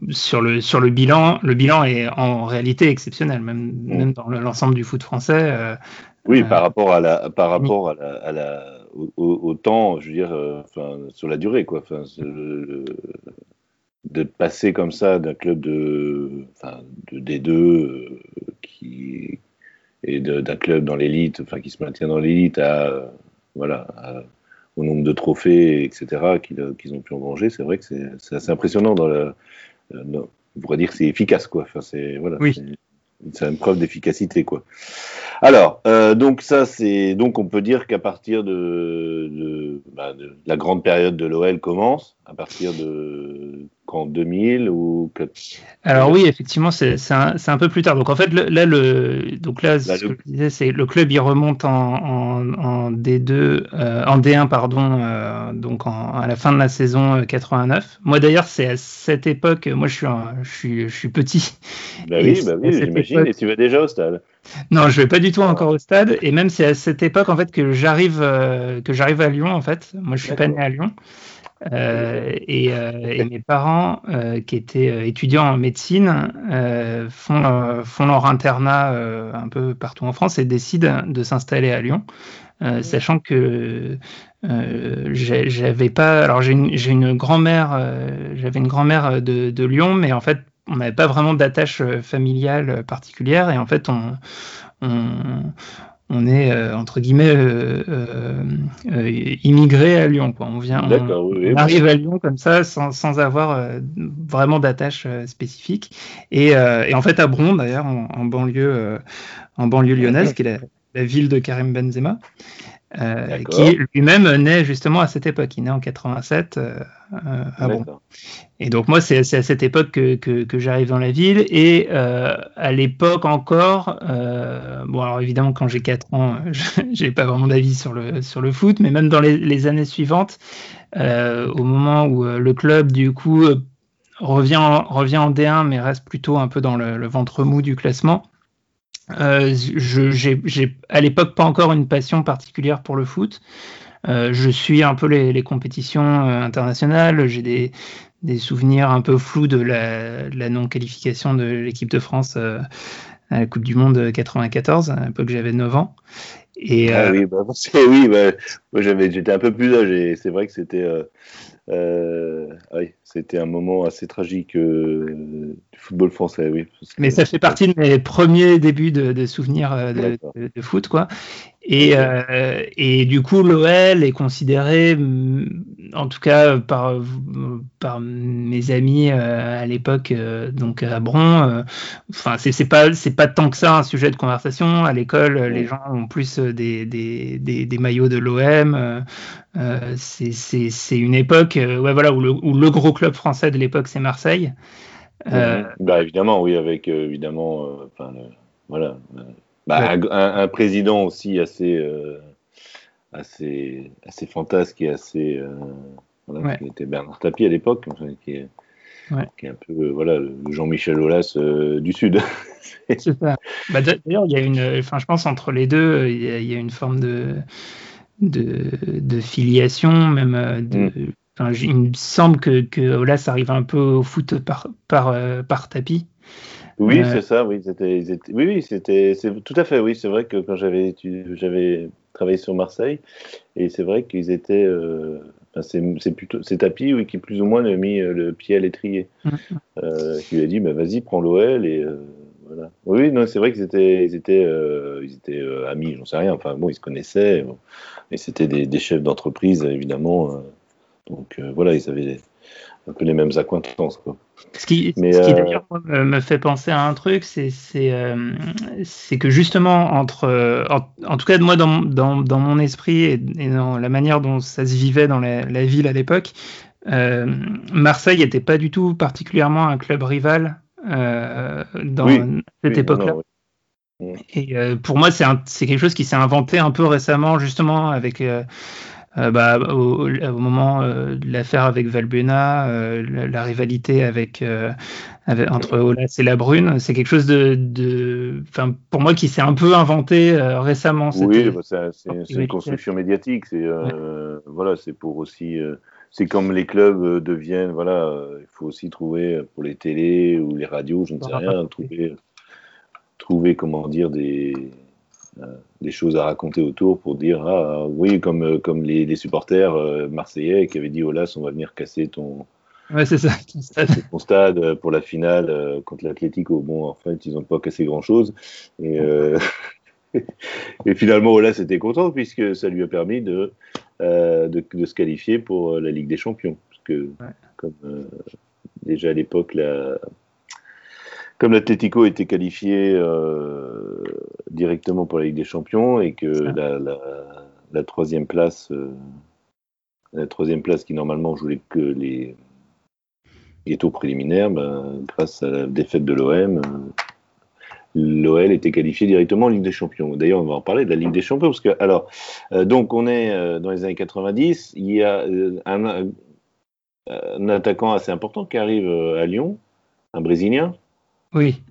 sur le sur le bilan le bilan est en réalité exceptionnel même mmh. même dans l'ensemble du foot français oui par rapport à la par rapport à la, à la au, au, temps je veux dire enfin sur la durée quoi enfin le, de passer comme ça d'un club de, enfin, de D2 euh, qui et d'un club dans l'élite, enfin qui se maintient dans l'élite à voilà à, au nombre de trophées etc qu'ils ont pu engranger, c'est vrai que c'est assez impressionnant dans la, dans, on pourrait dire que c'est efficace quoi. Enfin c'est voilà. Oui c'est une preuve d'efficacité quoi. Alors euh, donc ça c'est donc on peut dire qu'à partir de, de, bah, de, la grande période de l'OL commence à partir de quand 2000 ou Alors oui effectivement c'est un, un, peu plus tard donc en fait le, là le donc là, là ce le... que je disais c'est le club il remonte en, en, en D2 euh, en D1 pardon euh, donc en, à la fin de la saison 89. Moi d'ailleurs c'est à cette époque moi je suis un, je suis je suis petit. Bah oui bah oui j'imagine et tu vas déjà au stade. Non, je vais pas du tout encore au stade. Et même c'est à cette époque en fait que j'arrive euh, que j'arrive à Lyon en fait. Moi, je suis pas né à Lyon. Euh, et, euh, et, mes parents, qui étaient étudiants en médecine, font, font leur internat un peu partout en France et décident de s'installer à Lyon, sachant que j'avais pas. Alors j'ai une, une grand-mère, j'avais une grand-mère de, de Lyon, mais en fait on n'avait pas vraiment d'attache familiale particulière et en fait on, on, on est euh, entre guillemets euh, euh, euh, immigré à Lyon. Quoi. On vient, on, oui, on arrive à Lyon comme ça sans, sans avoir euh, vraiment d'attache spécifique. Et, et, en fait à Bron d'ailleurs en, en, banlieue en banlieue lyonnaise, qui est la, la ville de Karim Benzema. Euh, qui lui-même naît justement à cette époque. Il naît en 87 euh, à bon. Et donc moi, c'est à cette époque que, j'arrive dans la ville. Et euh, à l'époque encore, euh, bon alors évidemment quand j'ai 4 ans, [laughs] j'ai pas vraiment d'avis sur le, foot, mais même dans les, années suivantes, euh, au moment où le club du coup revient en, revient en D1, mais reste plutôt un peu dans le, ventre mou du classement. Euh, j'ai à l'époque pas encore une passion particulière pour le foot. Euh, je suis un peu les, compétitions euh, internationales. J'ai des, des, souvenirs un peu flous de la, la non-qualification de l'équipe de France euh, à la Coupe du Monde 94, à l'époque j'avais 9 ans. Et, ah oui, bah, oui bah, moi j'étais un peu plus âgé. C'est vrai que c'était euh, oui, c'était un moment assez tragique euh, du football français, oui. Mais ça fait partie de mes premiers débuts de, de souvenirs euh, de, de, de, foot, quoi. Et, euh, et du coup, l'OL est considéré, mm, en tout cas par, par mes amis euh, à l'époque, euh, donc à Bron, enfin, c'est pas, c'est pas tant que ça un sujet de conversation. À l'école, les gens ont plus des, des, des, des maillots de l'OM. Euh, c'est une époque ouais, voilà, où, le, où le gros club français de l'époque, c'est Marseille. Euh, bah, évidemment, oui, avec évidemment, enfin, voilà bah, ouais. un, un, président aussi assez, euh, assez, assez fantasque et assez. Euh, voilà, ouais. qui était Bernard Tapie à l'époque, qui, est, ouais. qui est un peu euh, voilà, le Jean-Michel Aulas euh, du Sud. [laughs] C'est ça. Bah, D'ailleurs, il y a une. Enfin, je pense entre les deux, il y a, il y a une forme de, de, de filiation, même. Euh, de, mm. Enfin, il me semble que, que Aulas arrive un peu au foot par, par, par tapis. Oui, euh... c'est ça, oui, c'était, oui, oui, c'était, tout à fait, oui, c'est vrai que quand j'avais, j'avais travaillé sur Marseille, et c'est vrai qu'ils étaient, euh, c'est, c'est plutôt, c'est Tapi, oui, qui plus ou moins a mis euh, le pied à l'étrier, mm. Euh, qui lui a dit, bah, vas-y, prends l'OL et euh, voilà. Oui, non, c'est vrai qu'ils étaient, ils étaient, ils étaient amis, j'en sais rien, enfin bon, ils se connaissaient, bon, et c'était des, des, chefs d'entreprise évidemment, donc voilà, ils avaient un peu les mêmes accointances. Quoi. Ce qui, Mais, ce qui euh, d'ailleurs me, fait penser à un truc, c'est c'est euh, que justement entre euh, en, en tout cas moi dans, dans, dans mon esprit et, et dans la manière dont ça se vivait dans la, la ville à l'époque, euh, Marseille n'était pas du tout particulièrement un club rival euh, dans Oui, cette Oui, époque-là. Et euh, pour moi, c'est quelque chose qui s'est inventé un peu récemment, justement, avec euh, bah, au, au moment euh, de l'affaire avec Valbuena, euh, la, la rivalité avec, avec- entre Olas et La Brune. C'est quelque chose de, de, pour moi, qui s'est un peu inventé récemment. Oui, bah, c'est une construction médiatique. C'est voilà, c'est pour aussi. c'est comme les clubs deviennent. Voilà, il faut aussi trouver pour les télés ou les radios, je ne sais rien, trouver, trouver comment dire des des choses à raconter autour pour dire ah oui comme euh, comme les, les supporters euh, marseillais qui avaient dit oh là on va venir casser ton Ouais, c'est ça. ton stade euh, pour la finale euh, contre l'Atlético. Bon, en fait, ils n'ont pas cassé grand-chose. Et, euh, [laughs] et finalement, Olas était content puisque ça lui a permis de, euh, de, de se qualifier pour euh, la Ligue des Champions. Parce que, comme euh, déjà à l'époque, la, comme l'Atlético était qualifié euh, directement pour la Ligue des Champions et que la, la, la troisième place, euh, la troisième place qui normalement jouait que les les tours préliminaires, ben, grâce à la défaite de l'OM, euh, l'OL était qualifié directement en Ligue des Champions. D'ailleurs, on va en parler de la Ligue des Champions parce que alors, donc on est dans les années 90, il y a un, attaquant assez important qui arrive à Lyon, un Brésilien. Oui.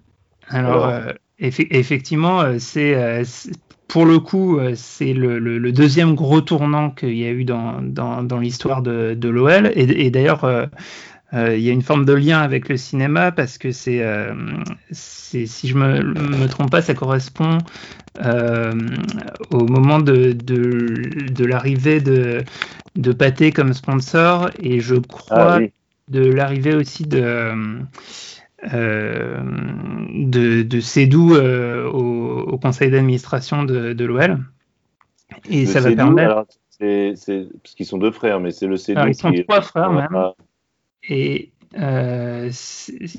Alors, Alors. euh, effe- effectivement, euh, c'est euh, c'est- pour le coup, c'est le, le- le deuxième gros tournant qu'il y a eu dans, dans, dans l'histoire de, de l'OL. Et, et d'ailleurs, euh, euh, il y a une forme de lien avec le cinéma parce que c'est, euh, si je me, me trompe pas, ça correspond au moment de, de, de l'arrivée de, de Pathé comme sponsor et je crois Ah oui, de l'arrivée aussi de, euh, de, de Sédou euh, au, au conseil d'administration de, de l'OL. Et le ça va Sédou, permettre. c'est- parce qu'ils sont deux frères, mais c'est le Sédou Alors, ils sont qui est- trois frères, même. Ah, Et euh,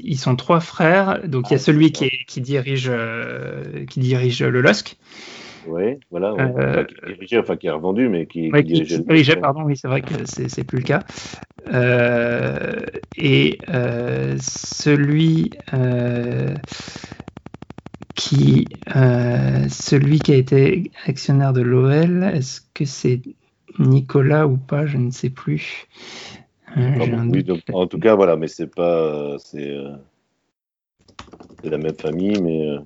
ils sont trois frères. Donc il y a Ah, celui qui, est- qui dirige, euh, qui dirige le LOSC. Ouais, voilà, ouais. Euh, Enfin, qui dirigeait, enfin qui est revendu, mais qui, Ouais, qui qui, dirigeait. le- pardon, oui, c'est vrai que c'est plus le cas. Euh, et euh, celui euh, qui celui qui a été actionnaire de l'OL, est-ce que c'est Nicolas ou pas? Je ne sais plus. Ah bon, oui, donc, en tout cas, voilà, mais c'est pas, c'est, c'est la même famille, mais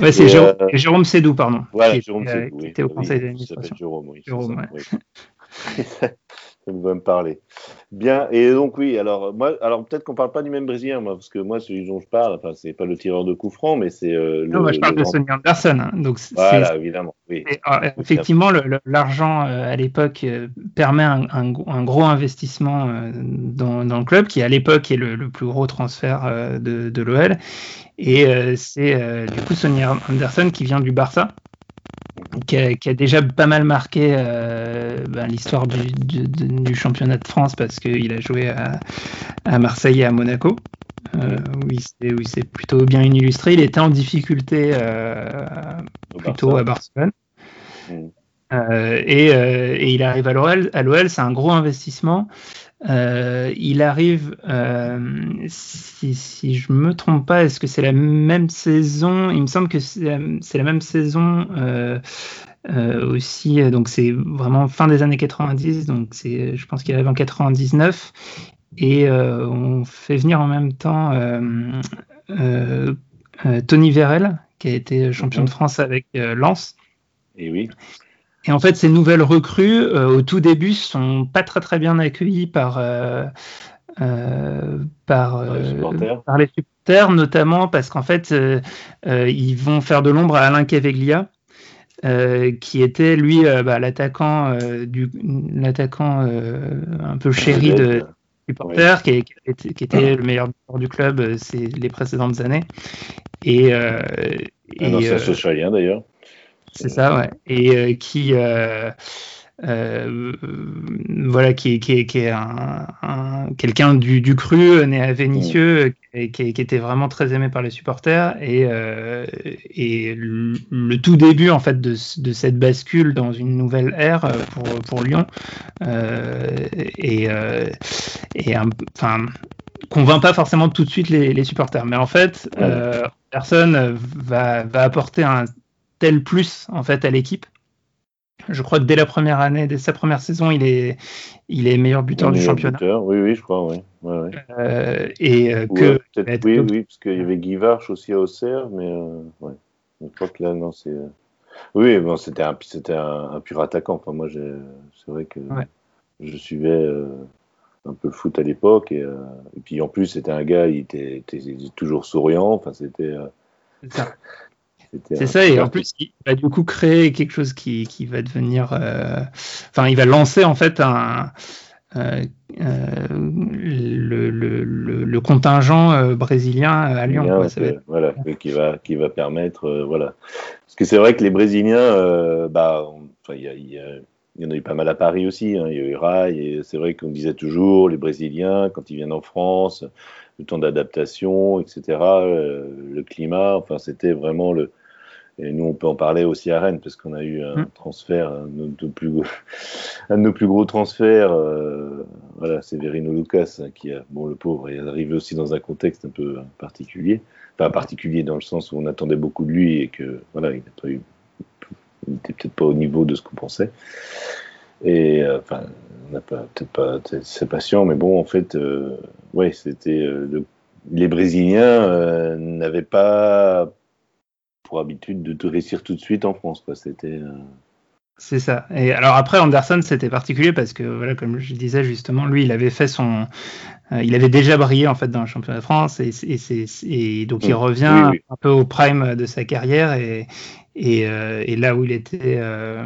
Ouais, c'est Jérôme, euh, Jérôme Sédou, pardon. voilà, qui Jérôme euh, Sédou, qui oui, était au oui, conseil il d'administration. Jérôme, oui, Jérôme, ça, ouais. [laughs] [laughs] ça va me parler. Bien, et donc oui, alors moi, alors peut-être qu'on parle pas du même Brésilien, moi, parce que moi, celui dont je parle, enfin, c'est pas le tireur de coup franc, mais c'est euh, le. Non, moi, je parle le de grand- Sonny Anderson. hein. Donc, Voilà, évidemment, oui. Et, euh, effectivement, l'argent euh, à l'époque euh, permet un, un gros- un gros investissement euh, dans, dans le club, qui à l'époque est le, le plus gros transfert de, de l'OL. Et c'est du coup Sonny Anderson qui vient du Barça, qui a, qui a déjà pas mal marqué euh, ben, l'histoire du, du- du- championnat de France parce qu'il a joué à, à Marseille et à Monaco. Euh, où il s'est plutôt bien illustré. Il était en difficulté euh, plutôt à Barcelone. Mm. Euh, et, euh, et il arrive à l'OL. À l'OL, c'est un gros investissement. Euh, il arrive, euh, si, si je me trompe pas, est-ce que c'est la même saison? Il me semble que c'est la, même saison euh, aussi. Donc c'est vraiment fin des années 90. Donc c'est, je pense qu'il arrive en 99. Et on fait venir en même temps Tony Vérel, qui a été champion Mhm. de France avec Lens. Et oui, Et en fait, ces nouvelles recrues, euh, au tout début, sont pas très très bien accueillies par euh, euh, par, Par les euh, supporters. par les supporters, notamment parce qu'en fait, euh, euh, ils vont faire de l'ombre à Alain Caveglia, euh, qui était lui bah, l'attaquant euh, du l'attaquant euh, un peu chéri de Vedette. supporters, qui, qui était, qui était le meilleur joueur du club euh, ces les précédentes années. Et, euh, un et, ancien socialien d'ailleurs. C'est ça, ouais. Et euh, qui, euh, euh, voilà, qui, qui, qui est un, un quelqu'un du, du, cru, né à Vénissieux, et qui, qui, était vraiment très aimé par les supporters. Et, euh, et le, le, tout début en fait de, de, cette bascule dans une nouvelle ère pour, pour Lyon, euh, et, et enfin convainc pas forcément tout de suite les, les supporters. Mais en fait, euh, personne va, va apporter un tel plus en fait à l'équipe. Je crois que dès la première année, dès sa première saison, il est, il est meilleur buteur du championnat. Buteur. Oui, oui, je crois, oui. Ouais, ouais. Euh, et euh, que. oui, oui, parce qu'il y avait Guy Varche aussi à Auxerre, mais euh, je crois que là, non, c'est. euh, Oui, bon, c'était un, c'était un, un, pur attaquant. Enfin, moi, j'ai, c'est vrai que je suivais euh, un peu le foot à l'époque, et, euh, et, puis en plus, c'était un gars, il était, était, était toujours souriant. Enfin, c'était. C'est ça. Et en plus, il va du coup créer quelque chose qui, qui va devenir. euh, Enfin, il va lancer en fait un. euh, euh, le, le, le, le, contingent euh, brésilien à Lyon. Bien, quoi, ça va être... Voilà, qui va, qui va permettre. voilà. Parce que c'est vrai que les Brésiliens, bah, il y, en a eu pas mal à Paris aussi. Hein, il y a eu Rai, et c'est vrai qu'on disait toujours, les Brésiliens, quand ils viennent en France, le temps d'adaptation, etc., le climat, enfin, c'était vraiment le et nous, on peut en parler aussi à Rennes, parce qu'on a eu un Mm. transfert, un de nos plus gros, [laughs] un de nos plus gros transferts, euh, voilà, c'est Verino Lucas, hein, qui a, bon, le pauvre, est arrivé aussi dans un contexte un peu particulier. Enfin, particulier dans le sens où on attendait beaucoup de lui et que, voilà, il n'a pas eu, il n'était peut-être pas au niveau de ce qu'on pensait. Et, euh, enfin, on n'a peut-être pas ses patients, mais bon, en fait, euh, ouais, c'était, euh, le, les Brésiliens euh, n'avaient pas pour habitude de, de réussir tout de suite en France. Quoi. C'était, euh... C'est ça. Et alors après, Anderson, c'était particulier parce que, voilà, comme je disais justement, lui, il avait fait son. Euh, il avait déjà brillé en fait dans le championnat de France et, et, et donc il revient oui, oui. un peu au prime de sa carrière et, et, euh, là où il était. Euh,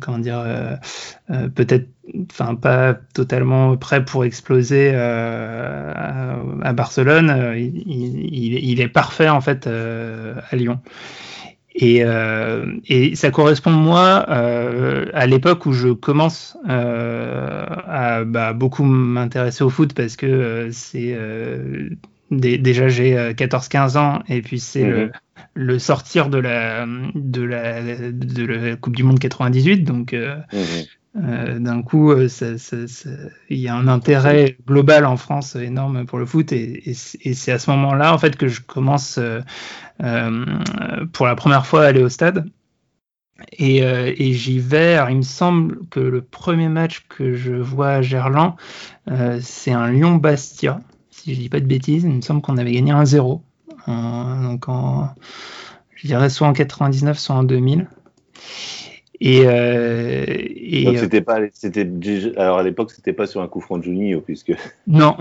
comment dire, euh, euh, peut-être, enfin pas totalement prêt pour exploser euh, à, Barcelone, il, est parfait en fait à Lyon. Et, et, ça correspond moi à l'époque où je commence à bah, beaucoup m'intéresser au foot parce que c'est déjà j'ai 14-15 ans et puis c'est mmh. le, le, sortir de la, de la, de la Coupe du Monde 98 donc mmh. d'un coup il y a un intérêt global en France énorme pour le foot et, et, et c'est à ce moment-là en fait que je commence euh, pour la première fois aller au stade. Et, euh, et j'y vais. Alors, il me semble que le premier match que je vois à Gerland, euh, c'est un Lyon-Bastia. Si je dis pas de bêtises, il me semble qu'on avait gagné 1-0. donc en, je dirais soit en 99, soit en 2000. Et, euh, et donc c'était pas, c'était alors à l'époque c'était pas sur un coup franc de Juninho puisque [laughs] non.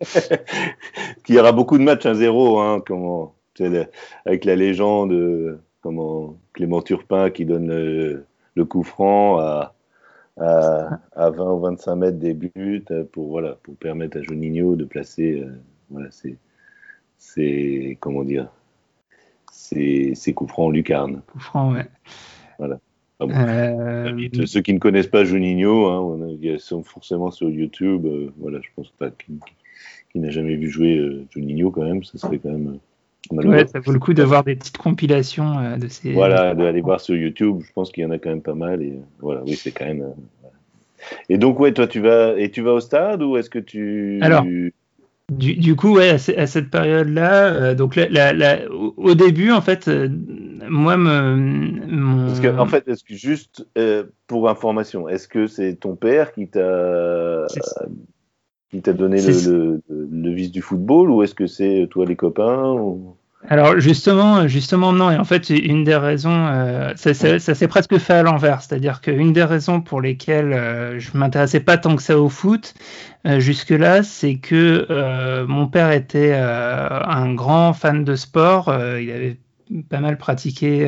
[laughs] il y aura beaucoup de matchs 1-0, hein, comment avec la légende euh, comment Clément Turpin qui donne le, le coup franc à, à, à, 20 ou 25 mètres des buts pour voilà pour permettre à Juninho de placer euh, voilà c'est c'est comment dire c'est c'est coups francs en lucarne. Coup franc ouais. Voilà. Ah bon. euh... Ceux qui ne connaissent pas Juninho, hein, ils sont forcément sur YouTube. Euh, voilà, je pense pas qui, qui n'a jamais vu jouer euh, Juninho quand même, ça serait quand même Ouais, ça vaut le coup de voir des petites compilations euh, de ces. Voilà, d'aller voir sur YouTube. Je pense qu'il y en a quand même pas mal. Et voilà, oui, c'est quand même. Euh, et donc, ouais, toi, tu vas et tu vas au stade ou est-ce que tu. Alors. Du, du, coup, ouais, à, cette période-là, euh, donc la, la, la, au, au, début, en fait, euh, moi, me, mon... Parce que, en fait, est-ce que juste euh, pour information, est-ce que c'est ton père qui t'a qui t'a donné le, le, le, vice du football ou est-ce que c'est toi les copains ou... Alors justement, justement non. Et en fait, une des raisons, euh, ça, ça, ça s'est presque fait à l'envers. C'est-à-dire qu'une des raisons pour lesquelles euh, je m'intéressais pas tant que ça au foot euh, jusque-là, c'est que euh, mon père était euh, un grand fan de sport. il avait pas mal pratiqué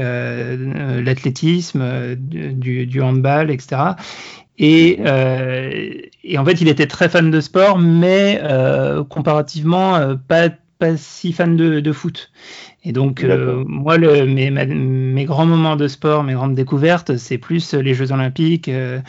l'athlétisme, du, du, handball, etc. Et, euh, et, en fait, il était très fan de sport, mais euh, comparativement, euh, pas, pas si fan de, de foot. Et donc, euh, moi, le, mes, mes, grands moments de sport, mes grandes découvertes, c'est plus les Jeux Olympiques, euh,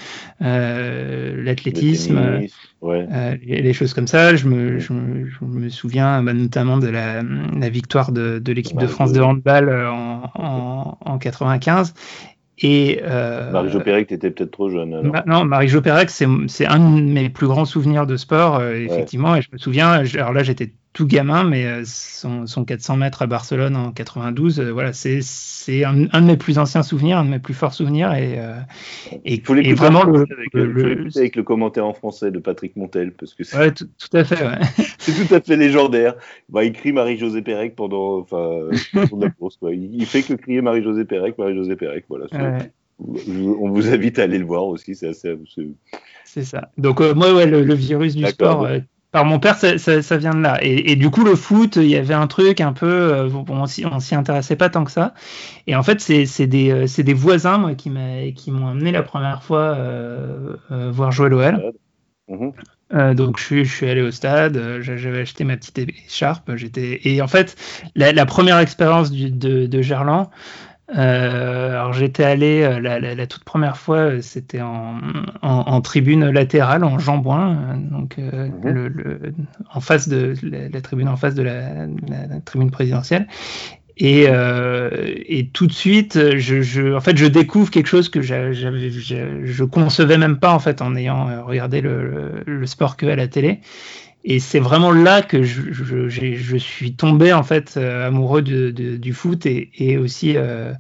euh, l'athlétisme, ouais. euh, les choses comme ça. Je me, je, je me souviens bah, notamment de la, la victoire de, de l'équipe de France de handball en, en, en 95. Et euh, Marie-Jo Pérec, t'étais peut-être trop jeune. Alors. Non, Marie-Jo Pérec, c'est un de mes plus grands souvenirs de sport, euh, effectivement. Ouais. Et je me souviens, alors là, j'étais tout gamin, mais euh, son, son, 400 mètres à Barcelone en 92, euh, voilà, c'est un, un, de mes plus anciens souvenirs, un de mes plus forts souvenirs. Et, euh, et, et vraiment le, avec le, le, avec le, commentaire en français de Patrick Montel, parce que c'est ouais, tout, tout, à fait. Ouais. [laughs] c'est tout à fait légendaire. Bah, il crie Marie-Josée Pérec pendant, enfin, la course. Quoi. Il fait que crier Marie-Josée Pérec, Marie-Josée Pérec. Voilà. Ouais. On vous invite à aller le voir aussi, c'est assez. C'est ça. Donc euh, moi, ouais, le, le virus du sport. Par mon père, ça, ça, ça vient de là. Et, et, du coup, le foot, il y avait un truc un peu, euh, bon, on s'y intéressait pas tant que ça. Et en fait, c'est des, euh, des voisins moi, qui m'ont amené la première fois euh, euh, voir jouer l'OL. Mmh. Euh, donc je suis, je suis allé au stade, j'avais acheté ma petite écharpe, j'étais et en fait la, la première expérience de Gerland, euh, alors j'étais allé euh, la, la, la, toute première fois, euh, c'était en, en, en, tribune latérale, en jambouin, donc euh, mmh. le, le, en face de la, la, tribune en face de la, tribune présidentielle. Et, euh, et, tout de suite, je, je, en fait, je découvre quelque chose que j'avais, je, je concevais même pas en fait en ayant regardé le, le sport que à la télé. Et c'est vraiment là que je, je, je, suis tombé en fait euh, amoureux de, de, du foot et, et aussi euh,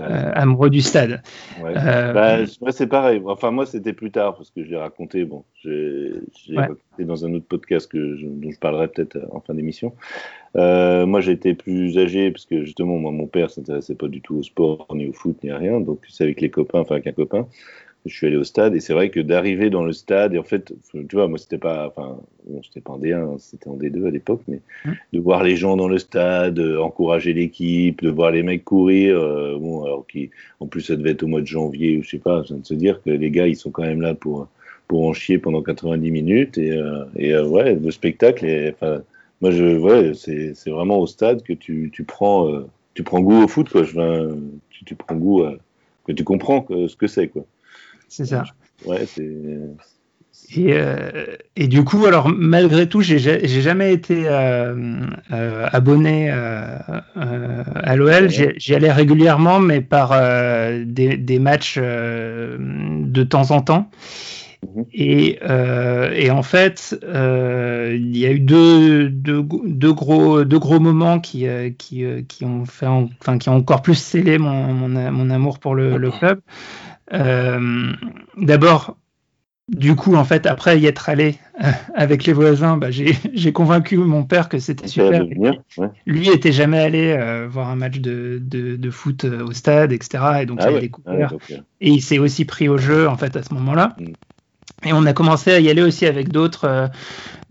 euh, amoureux du stade. Ouais. Euh, bah, moi c'est pareil. Enfin moi c'était plus tard parce que je l'ai raconté. Bon, j'ai ouais. raconté dans un autre podcast que dont je parlerai peut-être en fin d'émission. Moi j'étais plus âgé parce que justement moi mon père s'intéressait pas du tout au sport ni au foot ni à rien. Donc c'est avec les copains, enfin avec un copain je suis allé au stade et c'est vrai que d'arriver dans le stade et en fait tu vois moi c'était pas enfin bon, c'était pas en D1 c'était en D2 à l'époque mais mmh. de voir les gens dans le stade euh, encourager l'équipe de voir les mecs courir euh, bon alors qui en plus ça devait être au mois de janvier ou je sais pas de se dire que les gars ils sont quand même là pour pour en chier pendant 90 minutes et, euh, et euh, ouais le spectacle et enfin moi je ouais c'est c'est vraiment au stade que tu tu prends tu prends goût au foot quoi je tu, tu prends goût à, que tu comprends ce que c'est quoi c'est ça. Ouais, c'est. Et, euh, et, du coup, alors malgré tout, j'ai jamais été euh, euh, abonné à l'OL. J'y allais régulièrement, mais par des, des, matchs de temps en temps. Mmh. Et, et, en fait, il y a eu deux, deux, deux, gros, deux gros moments qui, qui, qui, ont fait, enfin, qui ont encore plus scellé mon, mon, mon amour pour le, le club. Euh, D'abord, du coup, en fait, après y être allé euh, avec les voisins, bah, j'ai [laughs] convaincu mon père que c'était super. Venir, ouais. Lui était jamais allé euh, voir un match de, de, de, foot au stade, etc. Et donc, ah il ouais. a découvert. Ah ouais, et il s'est aussi pris au jeu, en fait, à ce moment-là. Mm. Et on a commencé à y aller aussi avec d'autres euh,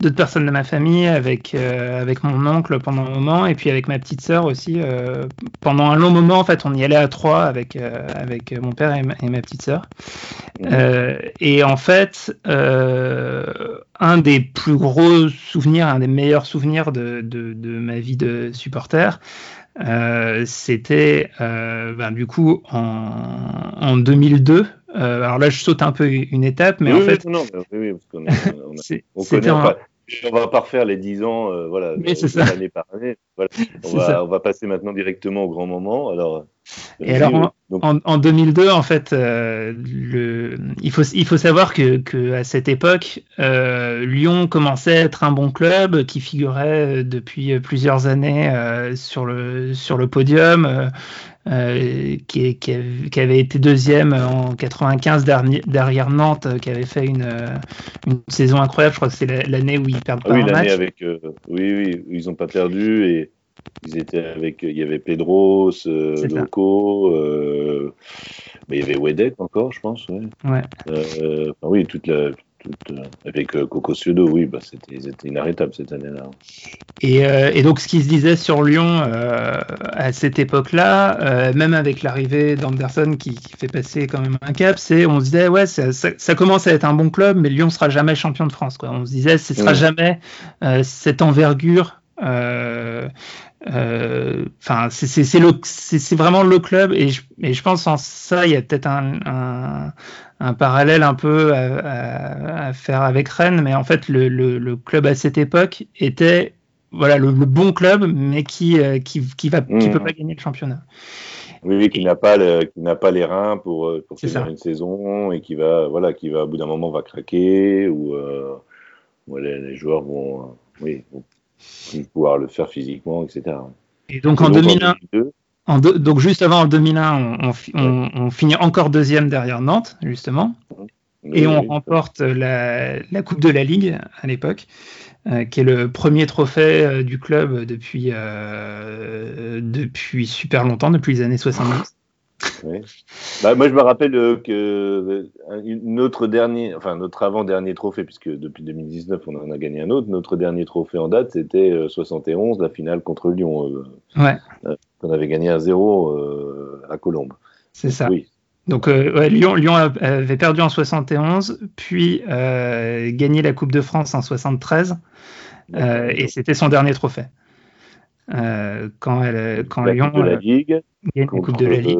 d'autres personnes de ma famille, avec euh, avec mon oncle pendant un moment, et puis avec ma petite sœur aussi. Euh, pendant un long moment, en fait, on y allait à trois avec avec mon père et ma, et ma petite sœur. Mmh. et en fait, un des plus gros souvenirs, un des meilleurs souvenirs de de, de ma vie de supporter, euh, c'était euh, ben, du coup en, en 2002. Euh, alors là, je saute un peu une étape, mais oui, en fait, non, mais oui, parce qu'on on, [laughs] on connaît, un... on va pas refaire les 10 ans, euh, voilà, année par année. Voilà. [laughs] On, va, on va passer maintenant directement au grand moment. Alors, et alors, en, donc... en, en, 2002, en fait, euh, le, il, faut, il faut savoir que, que à cette époque, euh, Lyon commençait à être un bon club qui figurait depuis plusieurs années euh, sur, le, sur le podium. Euh, qui, qui, qui, avait été deuxième en 95 derrière, derrière Nantes, euh, qui avait fait une, euh, une saison incroyable. Je crois que c'est l'année où ils perdent ah, pas oui, un match. Avec, euh, oui, oui, ils n'ont pas perdu et ils étaient avec. Il y avait Pedros, euh, Loco, euh, mais il y avait Wedek encore, je pense. Ouais. ouais. Enfin, oui, toute la, toute, euh, avec euh, Coco Sudo, oui, bah, c'était, ils étaient inarrêtables cette année-là. Et, euh, et, donc, ce qui se disait sur Lyon euh, à cette époque-là, euh, même avec l'arrivée d'Anderson qui, qui, fait passer quand même un cap, c'est on se disait, ouais, ça, ça, ça, commence à être un bon club, mais Lyon sera jamais champion de France. Quoi. On se disait, ce sera jamais cette envergure Enfin, c'est vraiment le club et je, et je pense en ça il y a peut-être un, un, un, parallèle un peu à, à, faire avec Rennes, mais en fait le, le, le club à cette époque était voilà le, le bon club, mais qui qui, qui va qui peut pas gagner le championnat. Oui, qui n'a pas le, qui n'a pas les reins pour pour finir une saison et qui va voilà qui va au bout d'un moment va craquer ou euh, voilà, les joueurs vont oui vont pouvoir le faire physiquement, etc. Et donc, et en, donc 2001, en deux, donc juste avant en 2001, on, on, on, on, finit encore deuxième derrière Nantes, justement. Et on remporte la, la, Coupe de la Ligue à l'époque, euh, qui est le premier trophée euh, du club depuis, euh, depuis super longtemps, depuis les années 70. Bah, moi, je me rappelle euh, que notre dernier, enfin notre avant-dernier trophée, puisque depuis 2019 on en a gagné un autre, notre dernier trophée en date c'était euh, 71, la finale contre Lyon. Euh, ouais. on avait gagné à 0 à Colombes. C'est ça. Oui. Donc ouais, Lyon, Lyon avait perdu en 71, puis gagné la Coupe de France en 73, et c'était son dernier trophée. Euh, quand, elle, quand la Lyon coupe de la Ligue, gagne la Coupe de la Ligue.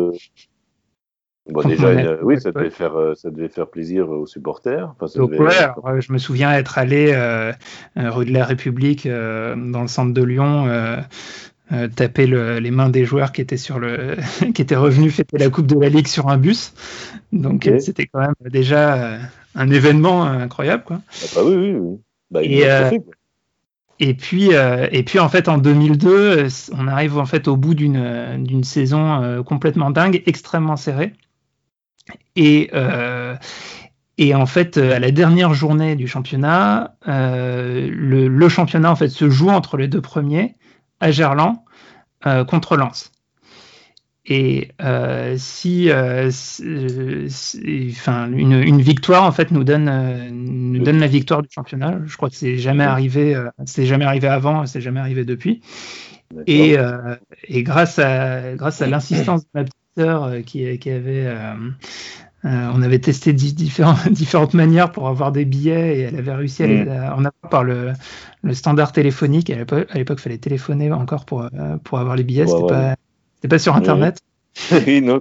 Bon, déjà, euh, oui, ça devait, faire, ça devait faire plaisir aux supporters. Enfin, ça Donc, devait... ouais, alors, je me souviens être allé euh, rue de la République dans le centre de Lyon. taper le, les mains des joueurs qui étaient sur le [laughs] qui étaient revenus fêter la coupe de la ligue sur un bus donc okay. c'était quand même déjà un événement incroyable quoi ah bah oui oui, oui. Bah, et, et puis, euh, et puis en fait en 2002, on arrive en fait au bout d'une d'une saison euh, complètement dingue, extrêmement serrée. Et euh, et en fait à la dernière journée du championnat, le, le, championnat en fait se joue entre les deux premiers à Gerland contre Lens. Et euh, si, euh, si, enfin, une, une, victoire en fait nous donne euh, nous donne la victoire du championnat. Je crois que c'est jamais arrivé, euh, c'est jamais arrivé avant, c'est jamais arrivé depuis. Et, euh, et, grâce à grâce à l'insistance de ma petite sœur qui, qui avait on avait testé différents, [laughs] différentes manières pour avoir des billets et elle avait réussi à les mm. en avoir par le, le standard téléphonique. À l'époque, il fallait téléphoner encore pour, pour avoir les billets. C'était pas c'était pas sur Internet. [laughs] Oui, non.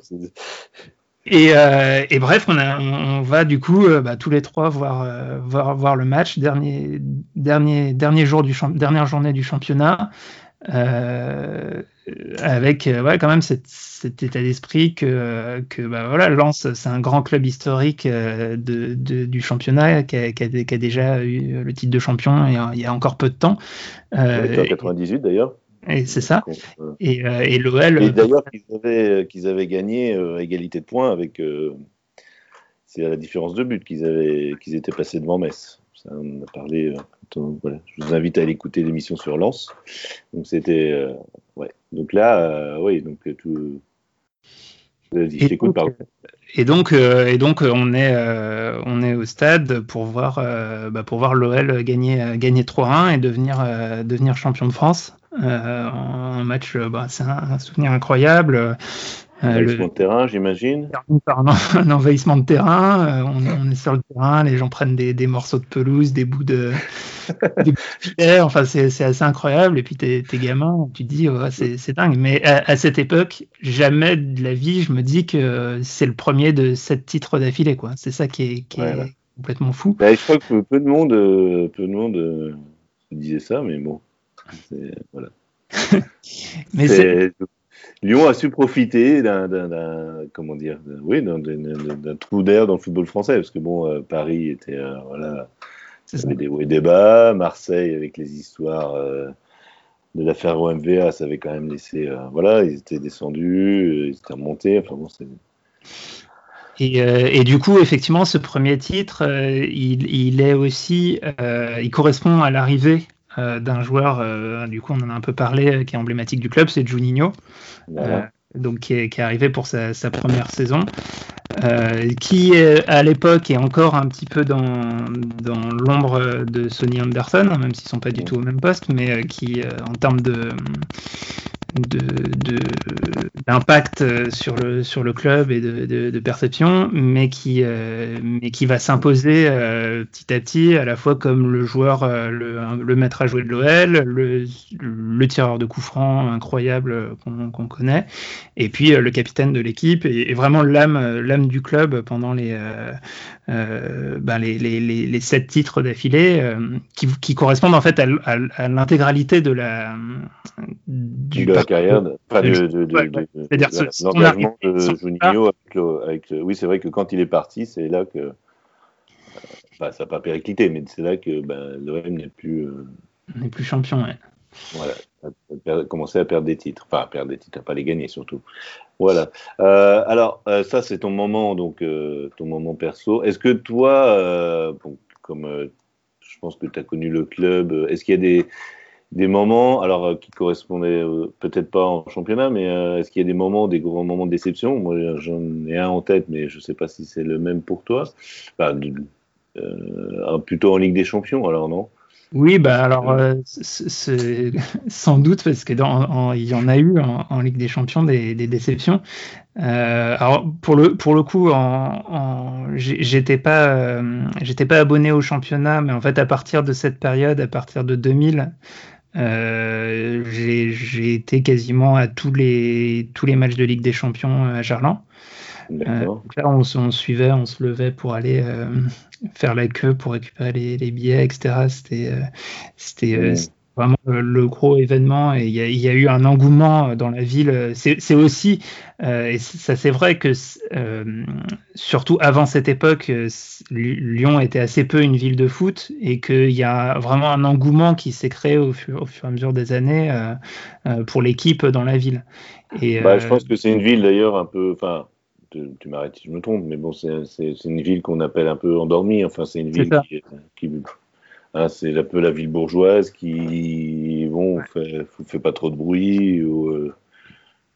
Et, euh, et, bref, on, a, on, va du coup euh, bah, tous les trois voir, euh, voir, voir le match, dernier, dernier, dernier jour du dernière journée du championnat, avec ouais, quand même cet, cet état d'esprit que, que bah, voilà, Lens, c'est un grand club historique de, de, du championnat qui a, qui, a, qui a, déjà eu le titre de champion il y a, il y a encore peu de temps. Euh, en 98 d'ailleurs. Et c'est ça. Euh, et, euh, et l'OL. Et d'ailleurs, qu'ils avaient, qu'ils avaient gagné euh, égalité de points avec. Euh, c'est à la différence de but qu'ils avaient, qu'ils étaient passés devant Metz. Ça, on a parlé. Donc, voilà. Je vous invite à aller écouter l'émission sur Lens. Donc c'était. ouais. Donc là, oui, donc tout. Et donc, et donc, euh, et donc, on est, euh, on est au stade pour voir, euh, bah, pour voir l'OL gagner, gagner 3-1 et devenir, devenir champion de France. Un match, bah, c'est un, un, souvenir incroyable. Un envahissement le, de terrain, j'imagine. Un, [laughs] un, envahissement de terrain, on, on, est sur le terrain, les gens prennent des, des morceaux de pelouse, des bouts de, [laughs] des bouts de filet, enfin c'est assez incroyable. Et puis t'es es gamin, tu te dis oh, c'est dingue. Mais à, à, cette époque, jamais de la vie, je me dis que c'est le premier de sept titres d'affilée, quoi. C'est ça qui est, qui ouais, est complètement fou. Bah, je crois que peu de monde, peu de monde euh, disait ça, mais bon, voilà. [laughs] mais c'est Lyon a su profiter d'un comment dire oui d'un trou d'air dans le football français. Parce que bon euh, Paris était euh, voilà il y avait des hauts et des bas. Marseille avec les histoires euh, de l'affaire OMVA ça avait quand même laissé euh, voilà ils étaient descendus ils étaient remontés. Enfin bon c'est et, euh, et, du coup, effectivement, ce premier titre, euh, il, il, est aussi, euh, il correspond à l'arrivée d'un joueur, du coup, on en a un peu parlé, qui est emblématique du club, c'est Juninho. Voilà. donc qui est, qui est, arrivé pour sa, sa première saison, euh, qui à l'époque est encore un petit peu dans, dans l'ombre de Sonny Anderson, même s'ils sont pas du tout au même poste, mais qui en termes de d'impact de, sur, le, sur le club et de, de perception, mais qui, euh, mais qui va s'imposer euh, petit à petit, à la fois comme le joueur, euh, le, le, maître à jouer de l'OL, le, le, tireur de coups francs incroyable qu'on connaît, et puis le capitaine de l'équipe, et, vraiment l'âme l'âme du club pendant les, ben les, les, les, sept titres d'affilée, qui, qui, correspondent en fait à, l'intégralité de la, du de la carrière, enfin, de, de, de, c'est-à-dire l'engagement de Juninho avec, oui, c'est vrai que quand il est parti, c'est là que bah, ça n'a pas périclité, mais c'est là que bah, l'OM n'est plus euh, n'est plus champion. Ouais. Voilà, a commencé à perdre des titres, enfin à perdre des titres, à pas les gagner surtout. Voilà. Euh, alors euh, ça c'est ton moment donc ton moment perso. Est-ce que toi, bon, comme je pense que tu as connu le club, est-ce qu'il y a des des moments, alors euh, qui correspondaient euh, peut-être pas en championnat, mais euh, est-ce qu'il y a des moments, des grands moments de déception? Moi, j'en ai un en tête, mais je sais pas si c'est le même pour toi. Plutôt en Ligue des Champions, alors non? Oui, bah alors c'est [laughs] sans doute parce que y en a eu en, Ligue des Champions des, déceptions. alors pour le pour le coup, en, en j'étais pas j'étais pas abonné au championnat, mais en fait à partir de cette période, à partir de 2000, euh, j'ai été quasiment à tous les, tous les matchs de Ligue des Champions euh, à Gerland. Euh, là, on, on, suivait, on se levait pour aller euh, faire la queue pour récupérer les, les billets, etc. C'était, c'était, vraiment le gros événement et il y, y, a eu un engouement dans la ville. C'est aussi, euh, et ça c'est vrai que euh, surtout avant cette époque, Lyon était assez peu une ville de foot et qu'il y a vraiment un engouement qui s'est créé au fur, au fur, et à mesure des années euh, pour l'équipe dans la ville. Et, bah, je pense que c'est une ville d'ailleurs un peu, enfin. Tu, m'arrêtes si je me trompe, mais bon, c'est une ville qu'on appelle un peu endormie. Enfin, c'est une ville qui, qui, Hein, c'est un peu la ville bourgeoise qui, bon, fait, fait pas trop de bruit, ou, euh,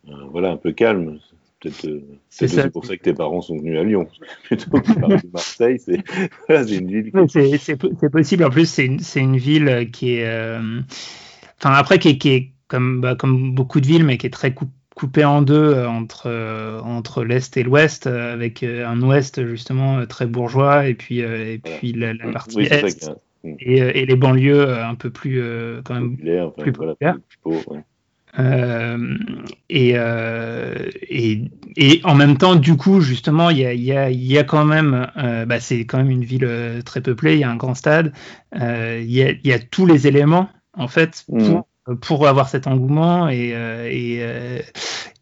euh, voilà, un peu calme. Peut-être euh, c'est pour ça que tes parents sont venus à Lyon. [laughs] Plutôt que Marseille, [laughs] c'est une ville. C'est possible. En plus, c'est une, une, ville qui est. Enfin, après, qui est, qui est comme, bah, comme beaucoup de villes, mais qui est très coupée en deux entre, entre l'Est et l'Ouest, avec un Ouest justement très bourgeois et puis, et puis la, partie Est Mm. Et, et, les banlieues euh, un peu plus euh, quand même plus populaires. Euh, et, euh, et, et, en même temps, du coup, justement, il y a, y, a, y a, quand même, euh, bah, c'est quand même une ville très peuplée, il y a un grand stade, il y a, y, a, tous les éléments, en fait, mm. pour, pour avoir cet engouement et, et,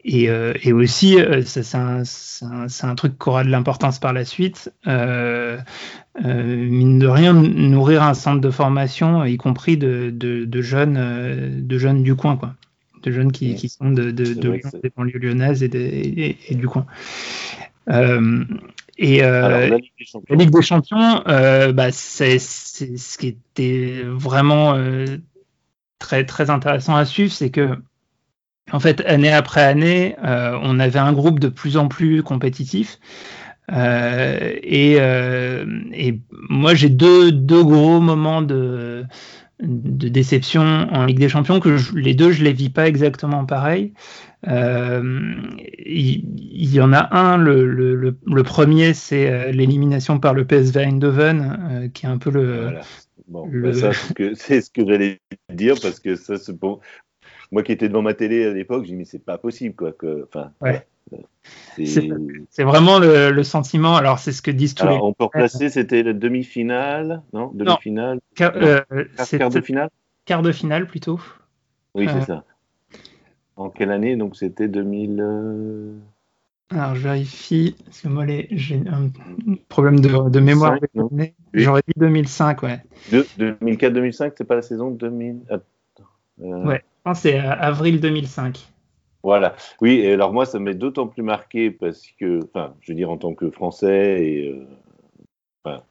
et, euh, et aussi, euh, c'est un, un, un, truc qui aura de l'importance par la suite. Euh, mine de rien, nourrir un centre de formation, y compris de, de, de jeunes, de jeunes du coin, quoi. De jeunes qui, qui sont de, de, des banlieues lyonnaises et, et, et, du coin. et Alors, la Ligue des Champions, Ligue des Champions bah, c'est ce qui était vraiment très, très intéressant à suivre, c'est que en fait, année après année, euh, on avait un groupe de plus en plus compétitif. Euh, et, euh, et, moi, j'ai deux, deux, gros moments de, de, déception en Ligue des Champions que les deux, je les vis pas exactement pareil. Il, y en a un, le, le, premier, c'est l'élimination par le PSV Eindhoven, qui est un peu le. Bon, le... Bah [laughs] c'est ce que j'allais dire parce que ça, c'est bon moi qui étais devant ma télé à l'époque, j'ai dit mais c'est pas possible quoi. Que, ouais. C'est vraiment le, le, sentiment. Alors c'est ce que disent tous Alors, les. On peut replacer, c'était la demi-finale, non? Demi-finale? Quart, euh, quart, de finale? Quart de finale plutôt. Oui, c'est ça. En quelle année? Donc c'était 2000. Euh... Alors je vérifie, parce que moi j'ai un problème de, de mémoire. J'aurais dit 2005, ouais. 2004-2005, c'est pas la saison 2000. Attends, euh... Ouais c'est avril 2005. Voilà. Oui, alors moi, ça m'est d'autant plus marqué parce que, enfin, je veux dire, en tant que Français et euh, enfin,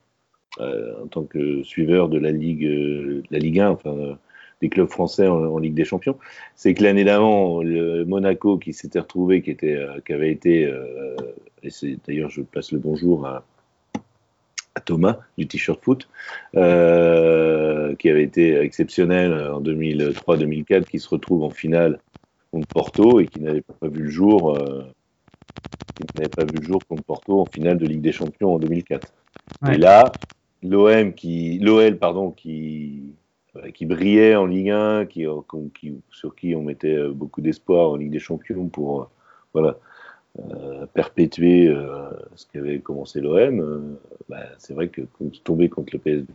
euh, en tant que suiveur de la Ligue, euh, la Ligue 1, enfin, des clubs français en, Ligue des Champions, c'est que l'année d'avant, le Monaco qui s'était retrouvé, qui était, qui avait été, et c'est d'ailleurs, je passe le bonjour à Thomas du t-shirt foot, euh, qui avait été exceptionnel en 2003-2004, qui se retrouve en finale contre Porto et qui n'avait pas vu le jour, qui n'avait pas vu le jour contre Porto en finale de Ligue des Champions en 2004. Ouais. Et là, l'OM qui, l'OL pardon, qui qui brillait en Ligue 1, qui, qui, sur qui on mettait beaucoup d'espoir en Ligue des Champions pour euh, voilà, euh, perpétuer euh, ce qu'avait commencé l'OM, euh, bah, c'est vrai que tomber contre le PSV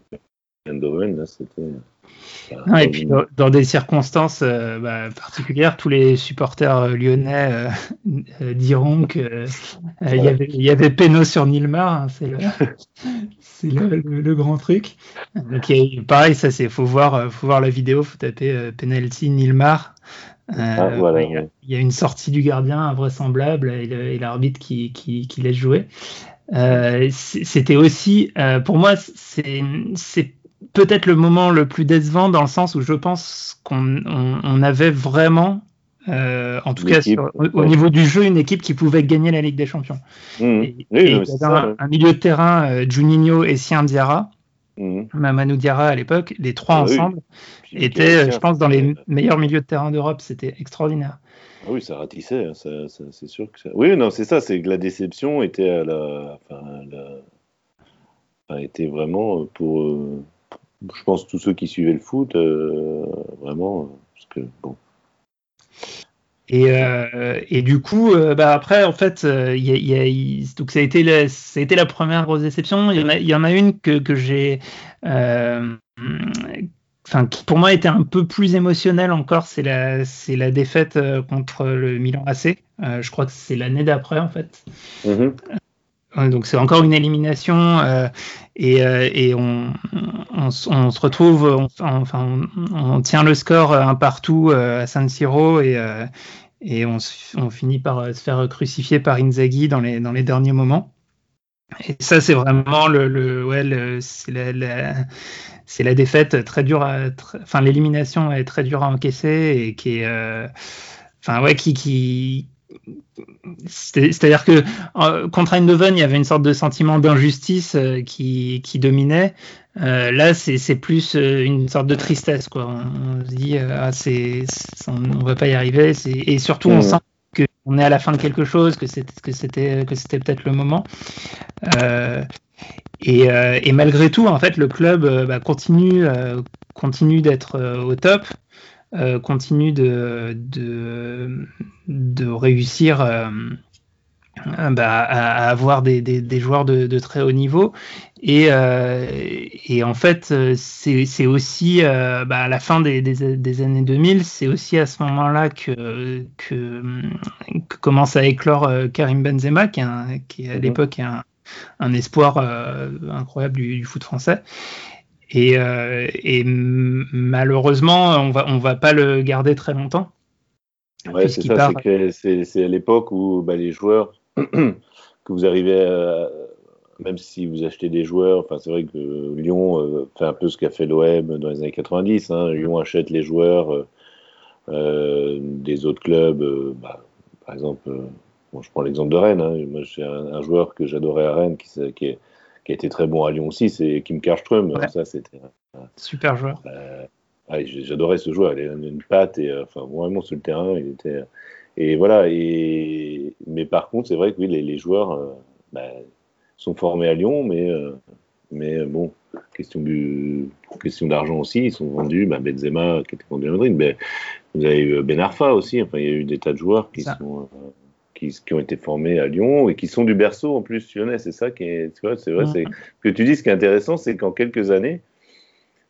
Eindhoven, c'était. Non, et puis dans, dans des circonstances euh, bah, particulières, tous les supporters euh, lyonnais euh, euh, [laughs] diront que euh, il y avait, y avait Péno sur Nilmar, hein, c'est le, [laughs] c'est le, le- le grand truc. Donc pareil, ça c'est, faut voir, euh, faut voir la vidéo, faut taper euh, penalty Nilmar. Euh, Ah, voilà, il, y a, ouais. il y a une sortie du gardien invraisemblable et, le- et l'arbitre qui, qui, qui laisse jouer. Euh, C'était aussi, euh, pour moi, c'est c'est peut-être le moment le plus décevant dans le sens où je pense qu'on on, on avait vraiment, euh, en tout cas sur- au, ouais. niveau du jeu, une équipe qui pouvait gagner la Ligue des Champions. Mmh. Et, Oui, et il y avait un, milieu de terrain, euh, Juninho et Sien Diarra, Mmh. Mamadou Diarra à l'époque, les trois Ah ensemble étaient, euh, je pense, dans les meilleurs milieux de terrain d'Europe. C'était extraordinaire. Ah oui, ça ratissait, hein, ça, ça- c'est sûr que ça. Oui, non, c'est ça, c'est que la déception était à la. Enfin, la... enfin, était vraiment pour. euh, Je pense tous ceux qui suivaient le foot, vraiment. Parce que, bon. Et, euh, et du coup, euh, bah après, en fait, ça a été la, première grosse déception. Il y en a, une que, j'ai, euh, enfin, qui pour moi était un peu plus émotionnelle encore. C'est la, c'est la défaite contre le Milan AC. Je crois que c'est l'année d'après, en fait. Mhm. Ouais, Donc c'est encore une élimination euh, et, euh, on, se retrouve, on, enfin on, tient le score euh, un partout à San Siro et, on, finit par se faire crucifier par Inzaghi dans les, derniers moments. Et ça c'est vraiment le, ouais c'est la, défaite très dure à, enfin l'élimination est très dure à encaisser et qui est, enfin ouais qui qui C'est-à-dire que euh, contre Eindhoven, il y avait une sorte de sentiment d'injustice euh, qui, qui dominait. Euh, là, c'est plus euh, une sorte de tristesse, quoi. On, on se dit, euh, ah, c'est- on ne va pas y arriver. Et surtout, on sent qu'on est à la fin de quelque chose, que c'était peut-être le moment. Euh, et, euh, et malgré tout, en fait, le club bah, continue, continue d'être au top, euh, continue de, de, de réussir euh, euh, bah, à, avoir des, des, des joueurs de, de très haut niveau. Et, euh, et en fait, c'est aussi bah, à la fin des, des, années 2000, c'est aussi à ce moment-là que, que, que commence à éclore Karim Benzema, qui, est un- qui à Mhm. l'époque est un, un espoir incroyable du, du foot français. Et, euh, et malheureusement, on va, on va pas le garder très longtemps. Ouais, c'est ça, c'est à l'époque où bah, les joueurs [clears throat] que vous arrivez à, même si vous achetez des joueurs, enfin c'est vrai que Lyon euh, fait un peu ce qu'a fait l'OM dans les années 90. Hein, Lyon achète les joueurs euh, des autres clubs, bah, par exemple, bon, je prends l'exemple de Rennes. Hein, moi, j'ai un, un joueur que j'adorais à Rennes qui, est- qui a été très bon à Lyon aussi, c'est Kim Karström. Ouais. Ça, c'était Super joueur. euh, J'adorais ce joueur, il avait une patte et euh, enfin vraiment sur le terrain, il était et voilà et mais par contre c'est vrai que oui les, les joueurs euh, bah, sont formés à Lyon mais euh, mais euh, bon question du question d'argent aussi ils sont vendus bah, Benzema qui était vendu à Madrid mais vous avez eu Ben Arfa aussi enfin il y a eu des tas de joueurs qui Ça. sont euh, qui, qui ont été formés à Lyon et qui sont du berceau en plus lyonnais c'est ça qui est tu vois c'est vrai c'est ce que tu dis ce qui est intéressant c'est qu'en quelques années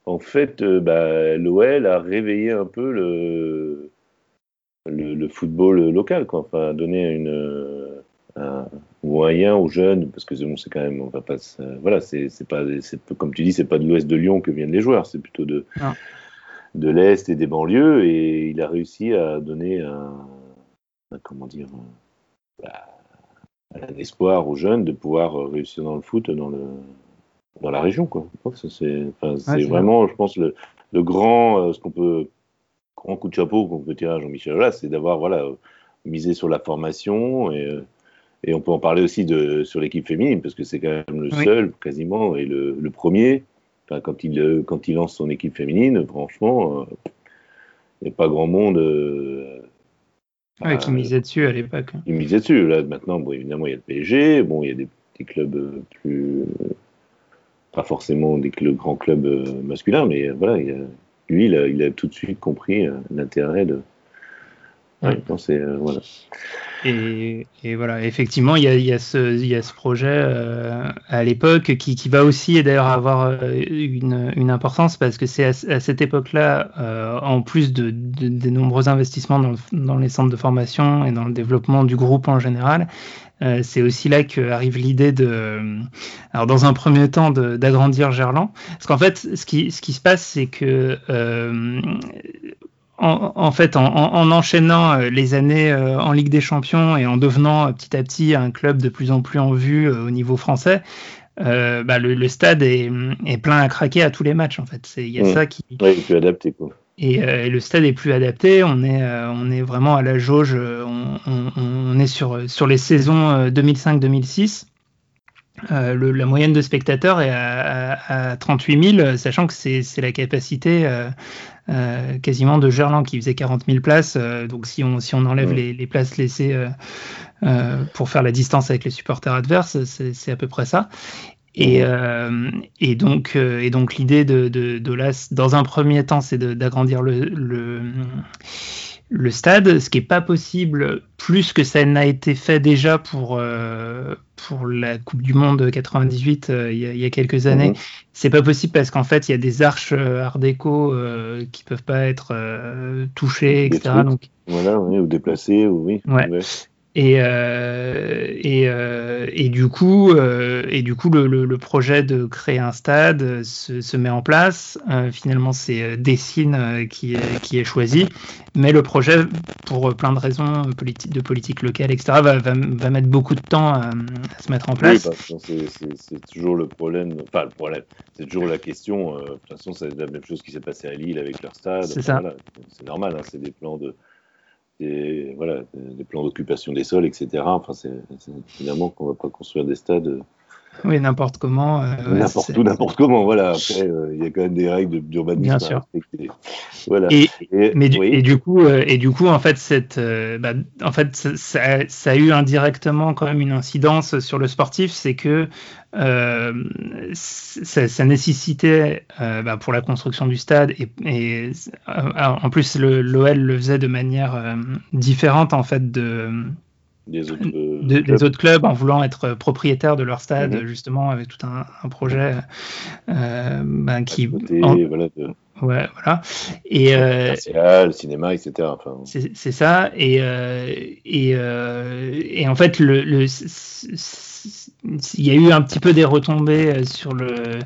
en fait, euh, bah, l'OL a réveillé un peu le, le, le football local, quoi. Enfin, a donné une, euh, un moyen aux jeunes, parce que bon, c'est quand même, on va pas, se- voilà, c'est pas, comme tu dis, c'est pas de l'ouest de Lyon que viennent les joueurs, c'est plutôt de, Non. de l'est et des banlieues, et il a réussi à donner un, comment dire, bah, un espoir aux jeunes de pouvoir réussir dans le foot, dans le dans la région, quoi. C'est enfin, vraiment, je pense, le, le grand, euh, ce qu'on peut, grand coup de chapeau qu'on peut tirer à Jean-Michel Aulas, c'est d'avoir, voilà, euh, misé sur la formation et, euh, et on peut en parler aussi de, sur l'équipe féminine parce que c'est quand même le Oui. seul, quasiment, et le, le premier. Enfin, quand il, euh, quand il lance son équipe féminine, franchement, euh, il n'y a pas grand monde euh, Ouais, qui misait dessus à l'époque. Qui misait dessus. Là, maintenant, bon, évidemment, il y a le PSG. Bon, il y a des, des clubs euh, plus. Pas forcément des clubs, grands clubs euh, masculins, mais euh, voilà, il a, lui, il a, il a, tout de suite compris l'intérêt de. Voilà. Et, et, voilà, effectivement, il y a, il y a, ce, il y a ce projet euh, à l'époque qui, qui, va aussi d'ailleurs avoir une, une, importance parce que c'est à, à, cette époque-là, euh, en plus de, de, des nombreux investissements dans, le, dans, les centres de formation et dans le développement du groupe en général, euh, c'est aussi là qu'arrive l'idée de, alors dans un premier temps, d'agrandir Gerland. Parce qu'en fait, ce qui, ce qui se passe, c'est que en, en, fait, en, en, enchaînant les années en Ligue des Champions et en devenant petit à petit un club de plus en plus en vue au niveau français, euh, bah, le, le, stade est, est, plein à craquer à tous les matchs. En fait, il y a mmh. ça qui. Ouais, il est plus adapté. Quoi. Et, euh, et, le stade est plus adapté. On est, euh, on est vraiment à la jauge. On, on, on est sur, sur les saisons 2005-2006. Euh, le, la moyenne de spectateurs est à, à, à 38 000, sachant que c'est la capacité euh, euh, quasiment de Gerland qui faisait 40 000 places. donc si on, si on enlève ouais. les, les, places laissées pour faire la distance avec les supporters adverses, c'est à peu près ça. Et, et, donc, et donc l'idée de, de, de là, dans un premier temps, c'est d'agrandir le, le, le, stade, ce qui n'est pas possible plus que ça n'a été fait déjà pour, euh, pour la Coupe du Monde 98 il y, a, il, y a, quelques années. Mmh. C'est pas possible parce qu'en fait, il y a des arches art déco qui peuvent pas être touchées, etc. Donc, voilà, oui, ou déplacées, oui. Ouais. ouais. Et, euh, et, euh, et, du coup, euh, et du coup le, le, le, projet de créer un stade se, se met en place. Finalement, c'est Dessine qui est, qui est choisi. Mais le projet, pour plein de raisons politi de politique locale, etc., va, va, va, mettre beaucoup de temps à, à se mettre en place. Oui, c'est toujours le problème. Enfin, le problème, c'est toujours la question. de toute façon, c'est la même chose qui s'est passé à Lille avec leur stade. C'est ça. Voilà, c'est normal, hein, c'est des plans de des, voilà, des plans d'occupation des sols, etc. Enfin, c'est évidemment qu'on ne va pas construire des stades. [laughs] Oui, n'importe comment. Euh, n'importe où, n'importe comment. Voilà. Après, il euh, y a quand même des règles d'urbanisme. Bien sûr. Voilà. Et, et, mais du, oui. et, du coup, euh, et du coup, en fait, cette, bah, en fait, ça, ça, a eu indirectement quand même une incidence sur le sportif, c'est que euh, ça, ça, nécessitait euh, bah, pour la construction du stade et, et en plus l'OL le faisait de manière euh, différente en fait de des autres, de, des autres clubs en voulant être propriétaire de leur stade, mmh. justement, avec tout un, un projet euh, ben, qui. Côté, en... voilà, de... Ouais, voilà. Et euh, le cinéma, etc. Enfin... C'est ça. Et, euh, et, euh, et, en fait, le, le il y a eu un petit peu des retombées sur le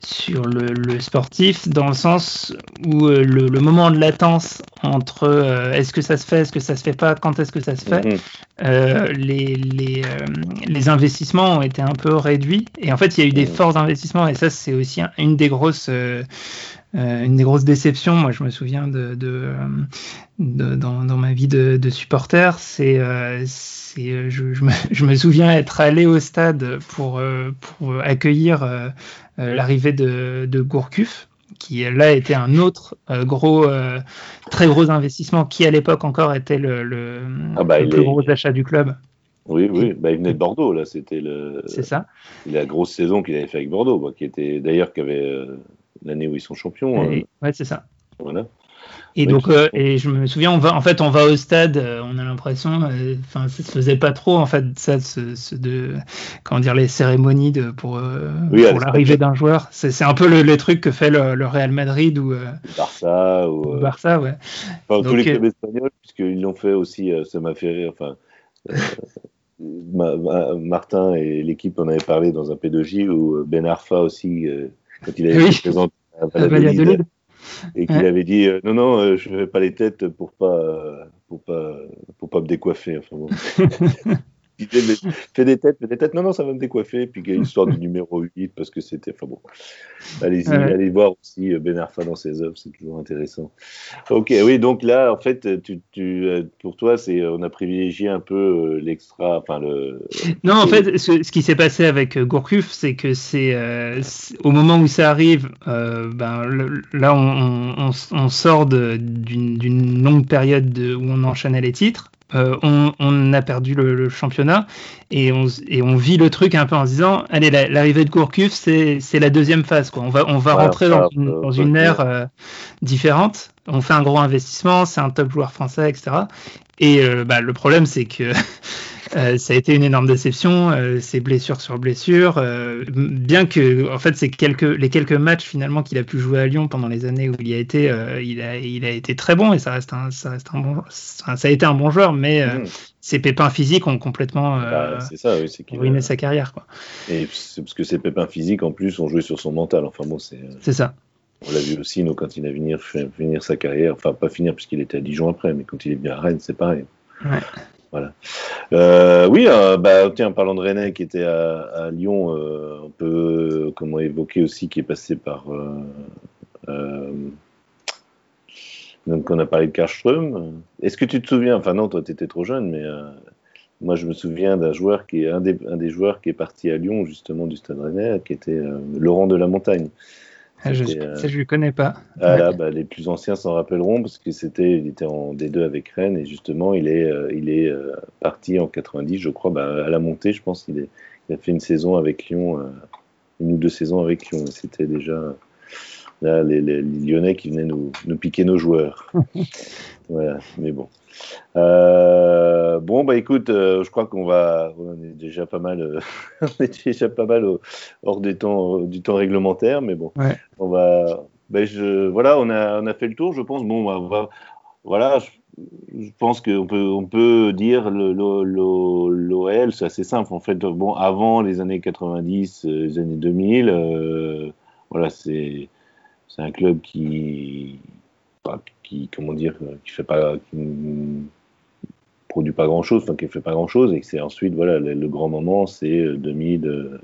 sur le, le sportif dans le sens où le, le moment de latence entre euh, est-ce que ça se fait, est-ce que ça se fait pas, quand est-ce que ça se fait, mmh. euh, les les, euh, les investissements ont été un peu réduits. Et en fait il y a eu des forts investissements et ça c'est aussi un, une des grosses euh, une des grosses déceptions, moi je me souviens de, de, de dans, dans, ma vie de, de supporter, c'est euh, je, je, me, [laughs] je, me, souviens être allé au stade pour, euh, pour accueillir euh, l'arrivée de, de Gourcuff qui là était un autre euh, gros, euh, très gros investissement qui à l'époque encore était le, le, ah bah, le plus est... gros achat du club. Oui, oui, bah, il venait de Bordeaux, là, c'était le. C'est ça. La grosse saison qu'il avait fait avec Bordeaux, bah, qui était d'ailleurs qui avait euh, l'année où ils sont champions. Et, euh... Ouais, c'est ça. Voilà. Et donc, euh, et je me souviens, on va, en fait, on va au stade, euh, on a l'impression, enfin, ça se faisait pas trop, en fait, ça, ce, ce de, comment dire, les cérémonies de, pour, euh, oui, pour l'arrivée d'un joueur. C'est un peu le, les trucs que fait le, le Real Madrid ou Barça ou Barça, ouais. Enfin, donc, tous les clubs espagnols, puisqu'ils l'ont fait aussi, ça m'a fait rire. Enfin, [laughs] ma, ma, Martin et l'équipe en avaient parlé dans un P2J où Ben Arfa aussi, quand il avait oui. présenté à Valladolid et qu'il ouais. avait dit euh, non non euh, je fais pas les têtes pour pas euh, pour pas pour pas me décoiffer enfin bon. [laughs] il fait des têtes, fait des têtes, non, non, ça va me décoiffer. Puis il y a l'histoire du numéro 8, parce que c'était. Enfin bon. Allez-y, ouais. allez voir aussi Ben Arfa dans ses œuvres, c'est toujours intéressant. Ok, oui, donc là, en fait, tu, tu, pour toi, c'est on a privilégié un peu l'extra. Enfin, le. Non, en fait, ce, ce qui s'est passé avec Gourcuff, c'est que c'est euh, au moment où ça arrive, euh, ben, le, là, on, on, on sort d'une longue période de, où on enchaînait les titres. Euh, on, a perdu le, championnat et on, et on, vit le truc un peu en se disant allez l'arrivée de Gourcuff c'est la deuxième phase quoi. On va on va rentrer dans, une, dans une ère euh, différente. On fait un gros investissement c'est un top joueur français etc et euh, bah, le problème c'est que [laughs] Euh, ça a été une énorme déception, euh, c'est blessure sur blessure. Euh, bien que, en fait, c'est quelques, les quelques matchs finalement qu'il a pu jouer à Lyon pendant les années où il y a été, il, a, il a été très bon et ça reste un, ça reste un bon, ça, a été un bon joueur, mais mmh. ses pépins physiques ont complètement bah, ça, oui, ruiné sa carrière. Quoi. Et parce que ses pépins physiques en plus ont joué sur son mental. Enfin bon, c'est. C'est ça. On l'a vu aussi, quand il a venir finir sa carrière, enfin pas finir puisqu'il était à Dijon après, mais quand il est bien à Rennes, c'est pareil. Ouais. Voilà. Euh, oui, euh, bah, tiens, parlant de René qui était à, Lyon, euh, on peut comment évoquer aussi qui est passé par. donc, on a parlé de Karström. Est-ce que tu te souviens Enfin, non, toi, tu étais trop jeune, mais moi, je me souviens d'un joueur qui est un des, un des, joueurs qui est parti à Lyon, justement, du Stade Rennais, qui était Laurent de la Montagne. Ah, je, ne euh, lui connais pas. Ah, bah, les plus anciens s'en rappelleront parce que c'était, il était en D2 avec Rennes et justement il est, euh, il est euh, parti en 90, je crois, bah, à la montée, je pense. Il, il a fait une saison avec Lyon, une ou deux saisons avec Lyon. C'était déjà là les, les, Lyonnais qui venaient nous, nous piquer nos joueurs. [laughs] voilà, mais bon. Euh, bon, bah écoute, euh, je crois qu'on va, on est déjà pas mal, euh, [laughs] on est déjà pas mal hors du temps, du temps réglementaire, mais bon, on va, bah, je, voilà, on a, on a fait le tour, je pense. Bon, on va, voilà, je, pense qu'on peut, on peut dire l'OL, c'est assez simple en fait. Bon, avant les années 90, les années 2000, voilà, c'est, c'est un club qui qui, comment dire, qui fait pas, qui produit pas grand chose, enfin qui fait pas grand chose, et que c'est ensuite, voilà, le, grand moment, c'est 2000,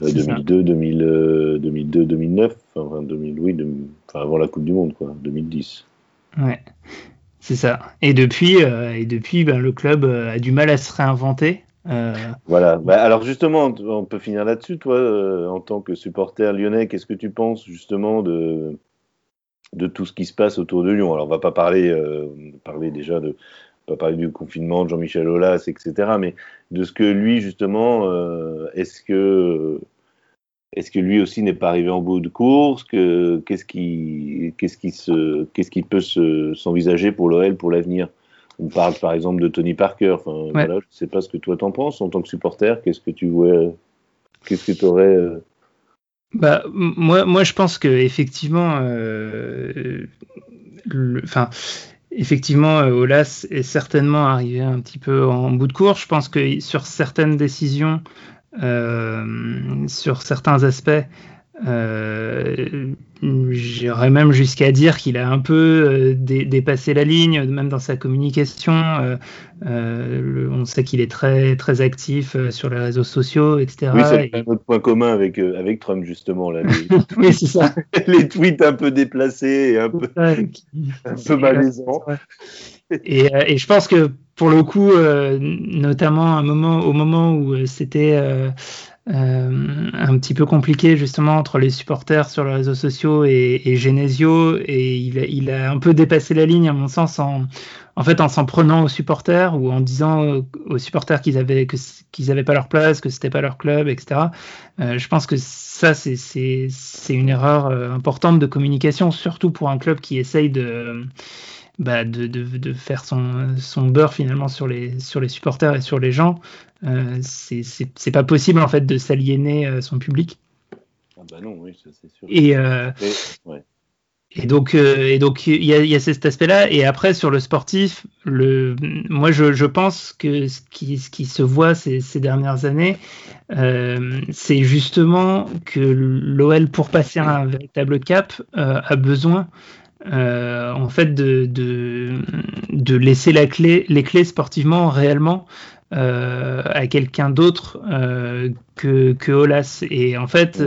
2002, 2000, 2002, 2009, enfin 2000, oui, enfin, avant la Coupe du Monde, quoi, 2010. Ouais, c'est ça. Et depuis, euh, et depuis, ben, le club euh, a du mal à se réinventer. Euh, voilà. Bah, alors justement, on peut finir là-dessus. Toi, en tant que supporter lyonnais, qu'est-ce que tu penses justement de de tout ce qui se passe autour de Lyon. Alors, on va pas parler, euh, parler déjà de, pas parler du confinement de Jean-Michel Aulas, etc., mais de ce que lui, justement, euh, est-ce que, est-ce que lui aussi n'est pas arrivé en bout de course? Que, Qu'est-ce qui, qu'est-ce qui, se, qu'est-ce qui peut s'envisager pour l'OL pour l'avenir? On parle par exemple de Tony Parker. Enfin, voilà, je ne sais pas ce que toi t'en penses en tant que supporter. Qu'est-ce que tu vois Qu'est-ce que tu aurais euh, bah, moi, moi, je pense que effectivement, euh, enfin, effectivement, euh, Olas est certainement arrivé un petit peu en bout de course. Je pense que sur certaines décisions, euh, sur certains aspects, euh, J'irais même jusqu'à dire qu'il a un peu euh, dépassé la ligne, même dans sa communication. Euh, euh, on sait qu'il est très très actif sur les réseaux sociaux, etc. Oui, c'est un autre point commun avec avec Trump justement là. Les, oui, c'est ça. les tweets un peu déplacés et un peu un peu malaisants. Et, et, je pense que pour le coup, notamment un moment, au moment où c'était euh, un petit peu compliqué justement entre les supporters sur les réseaux sociaux et, et Genesio. Et il a, il a, un peu dépassé la ligne à mon sens en, en fait en s'en prenant aux supporters ou en disant aux supporters qu'ils avaient que qu'ils avaient pas leur place que c'était pas leur club etc euh, je pense que ça c'est c'est une erreur euh, importante de communication surtout pour un club qui essaye de bah, de, de, de, faire son, son beurre finalement sur les, sur les supporters et sur les gens. Euh, c'est pas possible en fait de s'aliéner euh, son public. Ah bah non, oui, c'est sûr. Et, euh, et, donc, euh, et donc il y a, y a cet aspect-là. Et après sur le sportif, le, moi je, je pense que ce qui, ce qui se voit ces, ces dernières années, euh, c'est justement que l'OL pour passer un véritable cap a besoin euh, en fait de, de, de, laisser la clé, les clés sportivement réellement euh, à quelqu'un d'autre euh, que, que Olas. Et en fait,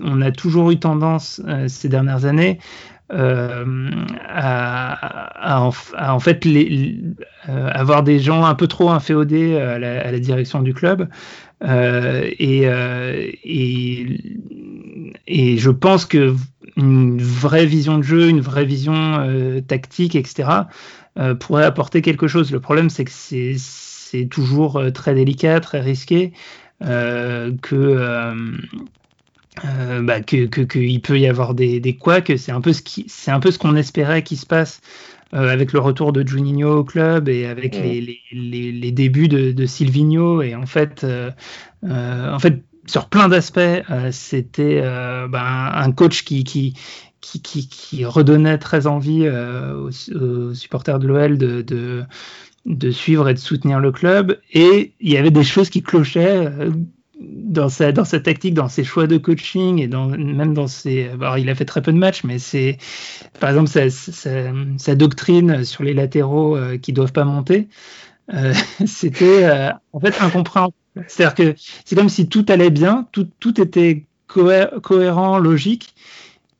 on a toujours eu tendance ces dernières années euh, à, à, en, à, en, fait les, avoir des gens un peu trop inféodés à la, à la direction du club. et, et, et je pense que une vraie vision de jeu, une vraie vision euh, tactique, etc., euh, pourrait apporter quelque chose. Le problème, c'est que c'est toujours très délicat, très risqué, que euh, bah, que qu'il peut y avoir des, des couacs. C'est un peu ce qui, c'est un peu ce qu'on espérait qui se passe euh, avec le retour de Juninho au club et avec mm. les, les, les, débuts de, de Silvino. Et en fait, euh, en fait, sur plein d'aspects, c'était bah, un coach qui, redonnait très envie aux, aux, supporters de l'OL de, suivre et de soutenir le club. Et il y avait des choses qui clochaient dans sa, tactique, dans ses choix de coaching et même dans ses. Alors, il a fait très peu de matchs, mais c'est. Par exemple, sa, doctrine sur les latéraux euh, qui doivent pas monter, euh, [laughs] c'était euh, en fait incompréhensible. C'est-à-dire que c'est comme si tout allait bien, tout, tout était cohérent, logique,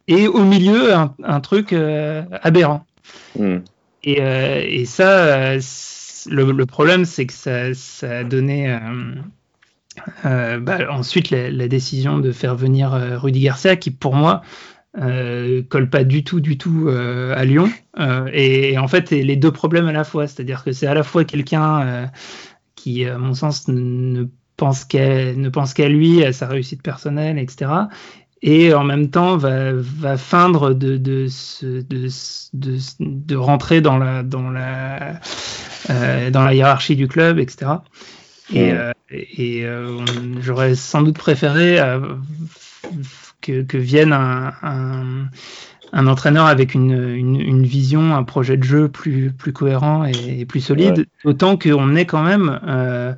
et au milieu, un, un truc euh, aberrant. Mm. Et, et, ça, le, le problème, c'est que ça, ça a donné euh, bah, ensuite, la, décision de faire venir euh, Rudy Garcia, qui pour moi euh, colle pas du tout, du tout euh, à Lyon. Et, en fait, les deux problèmes à la fois, c'est-à-dire que c'est à la fois quelqu'un qui, à mon sens, ne pense qu'à ne pense qu'à lui, à sa réussite personnelle, etc. Et en même temps, va, va feindre de, de, de, de, de rentrer dans la, dans la, dans la hiérarchie du club, etc. Et, euh, et euh, j'aurais sans doute préféré euh, que, que, vienne un, un, un, entraîneur avec une, une, une, vision, un projet de jeu plus, plus cohérent et, plus solide, autant qu'on est quand même, euh,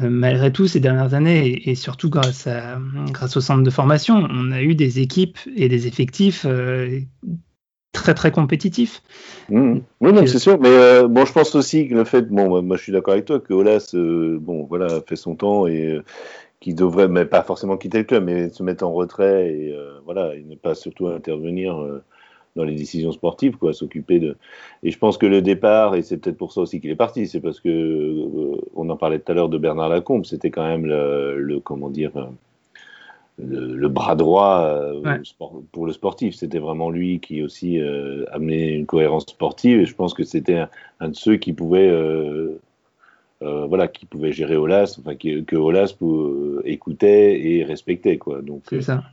malgré tout, ces dernières années, et, et, surtout grâce, à, grâce au centre de formation, on a eu des équipes et des effectifs euh, très très compétitif. Mmh. Oui, non, c'est sûr. Mais euh, bon, je pense aussi que le fait, bon, moi je suis d'accord avec toi, que Olas, euh, bon, voilà, fait son temps et euh, qui devrait, mais pas forcément quitter le club, mais se mettre en retrait et euh, voilà, et ne pas surtout intervenir euh, dans les décisions sportives, quoi, s'occuper de. Et je pense que le départ, et c'est peut-être pour ça aussi qu'il est parti, c'est parce que euh, on en parlait tout à l'heure de Bernard Lacombe, c'était quand même le, le comment dire le, le, bras droit euh, ouais. sport, pour le sportif. C'était vraiment lui qui aussi euh, amenait une cohérence sportive et je pense que c'était un, un, de ceux qui pouvait, euh, euh voilà, qui pouvait gérer Olas, enfin qui, que Olas écoutait et respectait quoi. Donc c'est ça.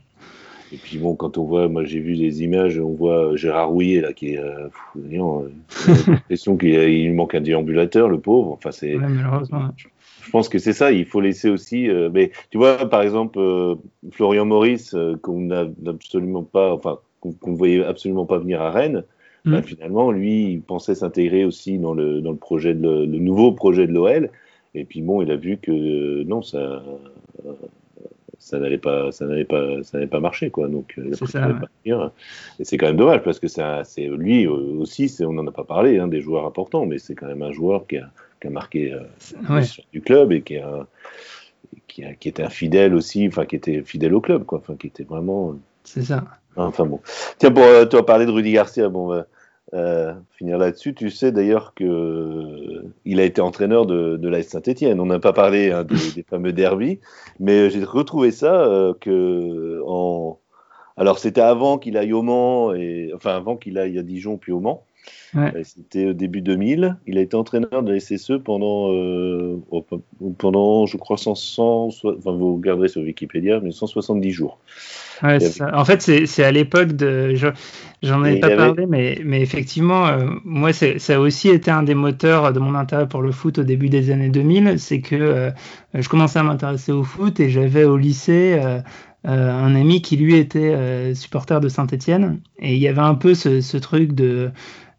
Et puis bon, quand on voit, moi j'ai vu des images, on voit Gérard Rouillet là qui est, euh, [laughs] l'impression qu'il manque un déambulateur, le pauvre. Enfin c'est. Ouais, malheureusement je pense que c'est ça. Il faut laisser aussi. Euh, mais tu vois, par exemple, euh, Florian Maurice, euh, qu'on n'a absolument pas, enfin, qu'on ne voyait absolument pas venir à Rennes. Mmh. Bah, finalement, lui, il pensait s'intégrer aussi dans le, dans le projet de le, le nouveau projet de l'OL. Et puis bon, il a vu que euh, non, ça, ça n'allait pas, ça n'allait pas, ça n'allait pas marcher quoi. Donc il a ça, ouais. Et c'est quand même dommage parce que c'est lui aussi, on n'en a pas parlé, hein, des joueurs importants, mais c'est quand même un joueur qui a qui a marqué euh, ouais. du club et qui, a, qui, a, qui était un fidèle aussi, enfin qui était fidèle au club, quoi, enfin qui était vraiment. C'est ça. Enfin bon. Tiens, pour euh, toi parler de Rudy Garcia, bon, va euh, finir là-dessus. Tu sais d'ailleurs que euh, il a été entraîneur de, de Saint-Etienne. On n'a pas parlé hein, des, [laughs] des, fameux derbies, mais j'ai retrouvé ça euh, que en alors c'était avant qu'il aille au Mans et enfin avant qu'il aille à Dijon puis au Mans. Ouais. C'était au début 2000. Il a été entraîneur de la SSE pendant, euh, pendant je crois, 100, 100 enfin, vous regarderez sur Wikipédia, mais 170 jours. Ouais, avait... En fait, c'est à l'époque de. J'en ai pas parlé, mais, mais effectivement, euh, moi, ça a aussi été un des moteurs de mon intérêt pour le foot au début des années 2000. C'est que euh, je commençais à m'intéresser au foot et j'avais au lycée. Euh, un ami qui lui était supporter de Saint-Etienne et il y avait un peu ce, ce truc de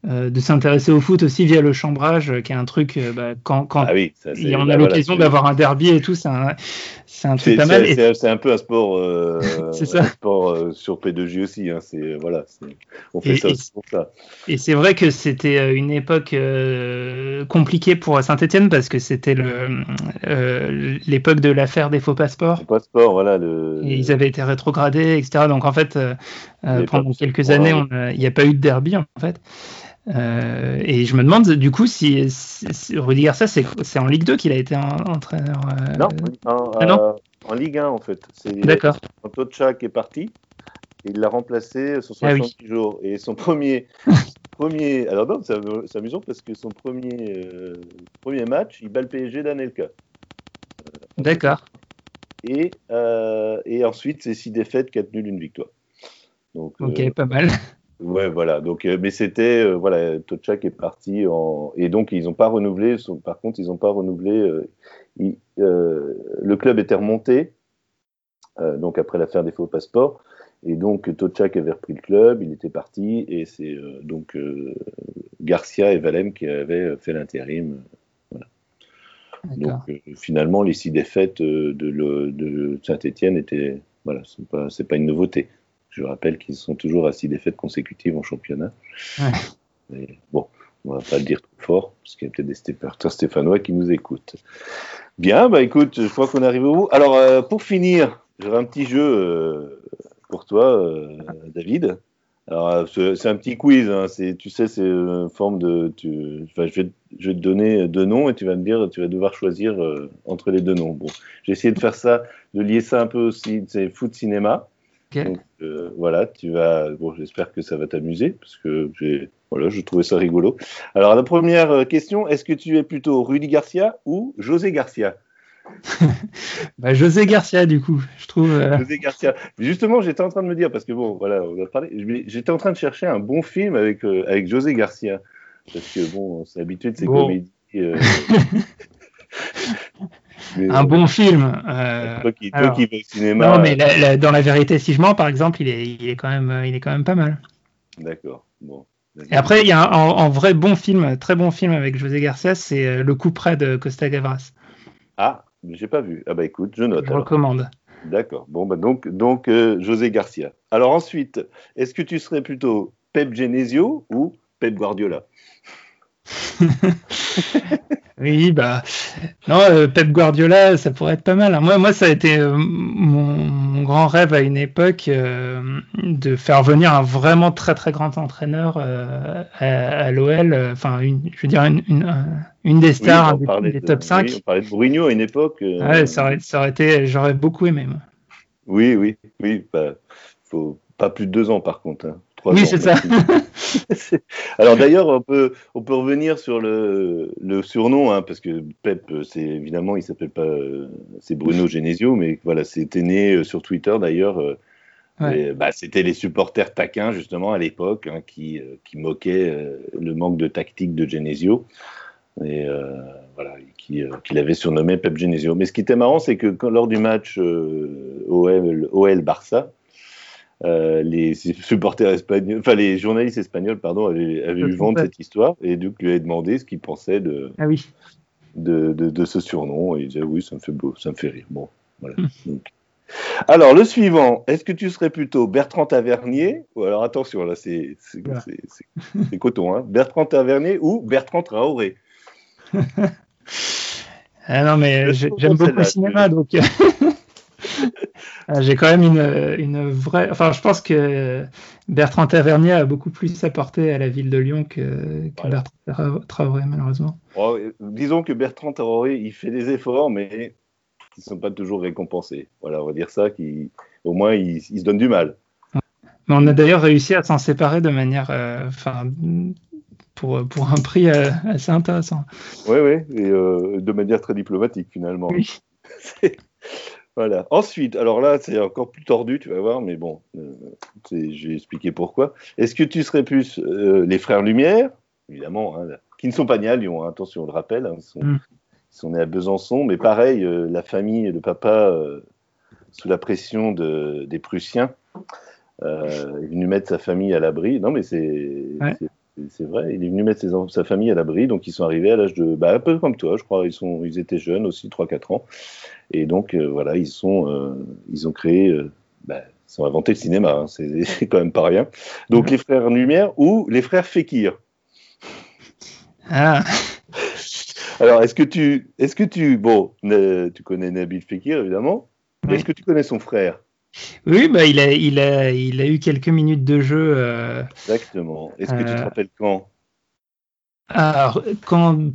euh, de s'intéresser au foot aussi via le chambrage, qui est un truc, euh, bah, quand, quand ah oui, ça, on a l'occasion voilà, d'avoir un derby et tout, c'est un, c'est un truc pas mal. C'est un peu un sport, euh, [laughs] ça. Un sport euh, sur P2J aussi. Hein, voilà, on fait et, ça et, pour ça. Et c'est vrai que c'était une époque compliquée pour Saint-Etienne parce que c'était l'époque de l'affaire des faux passeports. Les passeports, voilà. Le... Et ils avaient été rétrogradés, etc. Donc en fait, pendant quelques années, il n'y a pas eu de derby en fait. Euh, et je me demande du coup si, si Rudy Garcia, c'est en Ligue 2 qu'il a été en, entraîneur. Euh... Non, en, ah, non euh, en, Ligue 1 en fait. D'accord. Quand Tocha qui est parti, et il l'a remplacé sur Ah oui. 70 jours. Et son premier, [laughs] premier, alors non, c'est c'est amusant parce que son premier, euh, premier match, il bat le PSG d'Anelka. D'accord. Et, euh, et ensuite, c'est six défaites, quatre nuls, une victoire. Donc, Ok, euh, pas mal. [laughs] ouais, voilà. Donc, euh, mais c'était, euh, voilà, Tochak est parti en, et donc ils n'ont pas renouvelé. Par contre, ils n'ont pas renouvelé. il- le club était remonté, donc après l'affaire des faux passeports. Et donc, Tochak avait repris le club, il était parti, et c'est euh, donc euh, Garcia et Valem qui avaient fait l'intérim. Donc, D'accord. euh, finalement, les six défaites de, Saint-Etienne étaient. Voilà, c'est pas, pas une nouveauté. Je rappelle qu'ils sont toujours à six défaites consécutives en championnat. Ouais. Mais bon, on va pas le dire trop fort, parce qu'il y a peut-être des stéphanois qui nous écoutent. Bien, bah écoute, je crois qu'on arrive au bout. Alors, euh, pour finir, j'aurai un petit jeu euh, pour toi, euh, David. Alors, c'est un petit quiz. Hein. Tu sais, c'est une forme de. Tu, enfin, je, vais, je vais te donner deux noms et tu vas me dire, tu vas devoir choisir entre les deux noms. Bon, j'ai essayé de faire ça, de lier ça un peu aussi. C'est foot cinéma. Donc, euh, voilà, tu vas. Bon, j'espère que ça va t'amuser parce que j'ai. Voilà, je trouvais ça rigolo. Alors, la première euh, question est-ce que tu es plutôt Rudy Garcia ou José Garcia? [laughs] Bah, José Garcia, du coup, je trouve. euh, José Garcia. Justement, j'étais en train de me dire, parce que bon, voilà, on va parler. J'étais en train de chercher un bon film avec, euh, avec José Garcia. Parce que bon, c'est habitué de ces Bon. comédies. [laughs] [laughs] euh, mais, un bon film. euh, Toi qui, toi alors- qui vas au cinéma. Non, mais la- la- dans la vérité, si je mens, par exemple, il est, il est quand même, euh, il est quand même pas mal. D'accord. Bon. Et après, il y a un, vrai bon film, très bon film avec José Garcia, c'est euh, Le coup près de Costa Gavras. Ah, j'ai pas vu. Ah bah écoute, je note. Je alors. recommande. D'accord. Bon, bah donc, donc euh, José Garcia. Alors ensuite, est-ce que tu serais plutôt Pep Genesio ou Pep Guardiola? [laughs] Oui, bah non, euh, Pep Guardiola, ça pourrait être pas mal. hein. Moi, moi, ça a été euh, mon, mon grand rêve à une époque euh, de faire venir un vraiment très très grand entraîneur à, à l'OL. Enfin, je veux dire une, une, un- une des stars, Oui, un on des, parlait des de- top 5. oui, on parlait de Mourinho à une époque. Ouais, ça aurait, ça aurait été, j'aurais beaucoup aimé. Moi. Oui, oui, oui. Bah, faut pas plus de deux ans par contre. hein. Trois Oui, c'est ça. [laughs] Alors d'ailleurs, on peut, on peut revenir sur le, le surnom, hein, parce que Pep, euh, c'est évidemment, il s'appelle pas, euh, c'est Bruno Genesio, mais voilà, c'était né euh, sur Twitter d'ailleurs. Ouais. bah, c'était les supporters taquins justement à l'époque hein, qui, qui moquaient le manque de tactique de Genesio et euh, voilà, qui, euh, qu'il avait surnommé Pep Genesio. Mais ce qui était marrant, c'est que quand, lors du match euh, OL, OL Barça, euh, les supporters espagnols, enfin les journalistes espagnols, pardon, avaient, avaient eu vent de cette histoire et donc lui avaient demandé ce qu'il pensait de, Ah oui. de, de, de ce surnom et il disait oui, ça me fait beau, ça me fait rire. Bon, voilà. Donc. Alors le suivant, est-ce que tu serais plutôt Bertrand Tavernier ou alors attention là c'est Voilà. coton hein, Bertrand Tavernier ou Bertrand Traoré? [laughs] Ah non, mais j'aime beaucoup le cinéma, donc euh, [laughs] j'ai quand même une, une vraie. Enfin, je pense que Bertrand Tavernier a beaucoup plus apporté à la ville de Lyon que, que Voilà. Bertrand Tra- Traoré, malheureusement. Oh, euh, Disons que Bertrand Traoré il fait des efforts mais qui sont pas toujours récompensés. Voilà, on va dire ça, qui au moins il, il se donne du mal. Mais on a d'ailleurs réussi à s'en séparer de manière. euh, Enfin. pour, pour un prix euh, assez intéressant. Oui, oui, et euh, de manière très diplomatique finalement. Oui. [laughs] [laughs] Voilà. Ensuite, alors là, c'est encore plus tordu, tu vas voir, mais bon, euh, vais expliquer pourquoi. Est-ce que tu serais plus euh, les frères Lumière, évidemment, hein, qui ne sont pas nés à Lyon, hein, attention, on le rappelle, hein, ils, sont, Mm. ils sont nés à Besançon, mais pareil, euh, la famille, le papa, sous la pression de, des Prussiens, est venu mettre sa famille à l'abri. Non, mais c'est Ouais. C'est- vrai, il est venu mettre ses sa famille à l'abri, donc ils sont arrivés à l'âge de, bah, un peu comme toi, je crois, ils, sont, ils étaient jeunes aussi, 3-4 ans, et donc euh, voilà, ils, sont, euh, ils ont créé, euh, bah, ils ont inventé le cinéma, hein, c'est [laughs] quand même pas rien. Donc Ouais. les frères Lumière ou les frères Fekir. Ah, [laughs] Alors est-ce que tu, est-ce que tu, bon, tu connais Nabil Fekir évidemment, mais est-ce que tu connais son frère? Oui, bah, il, a, il, a, il a eu quelques minutes de jeu. euh, Exactement. Est-ce que tu te Euh, rappelles quand? Alors, quand.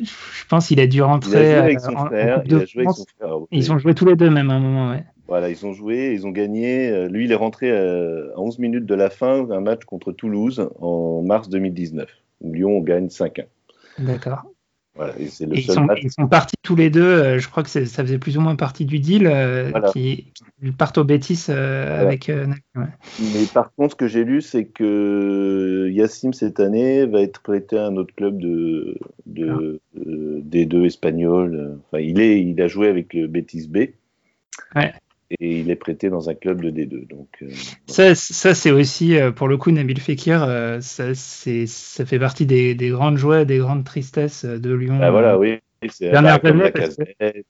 Je pense qu'il a dû Il a rentrer. joué avec euh, son en- en frère. Coupe Il a joué avec France. son frère. Ils ont joué tous les deux même à un moment, ouais. Voilà, ils ont joué, ils ont gagné. Euh, Lui, il est rentré euh, à 11 minutes de la fin d'un match contre Toulouse en mars 2019, où Lyon gagne 5-1. D'accord. Voilà, et c'est le Et ils sont, match. ils sont partis tous les deux. euh, je crois que ça faisait plus ou moins partie du deal euh, Voilà. qui, qui partent au Bétis euh, Voilà. avec. euh, ouais. Mais par contre, ce que j'ai lu, c'est que Yassim, cette année, va être prêté à un autre club de, de, euh, D2 espagnol. Enfin, il, est, il a joué avec le Betis B. Ouais. Et il est prêté dans un club de D2. Donc, euh, Ça, ça c'est aussi, euh, pour le coup, Nabil Fekir, euh, ça, ça fait partie des, des grandes joies, des grandes tristesses de Lyon. bah, voilà, oui. C'est bah, comme la que-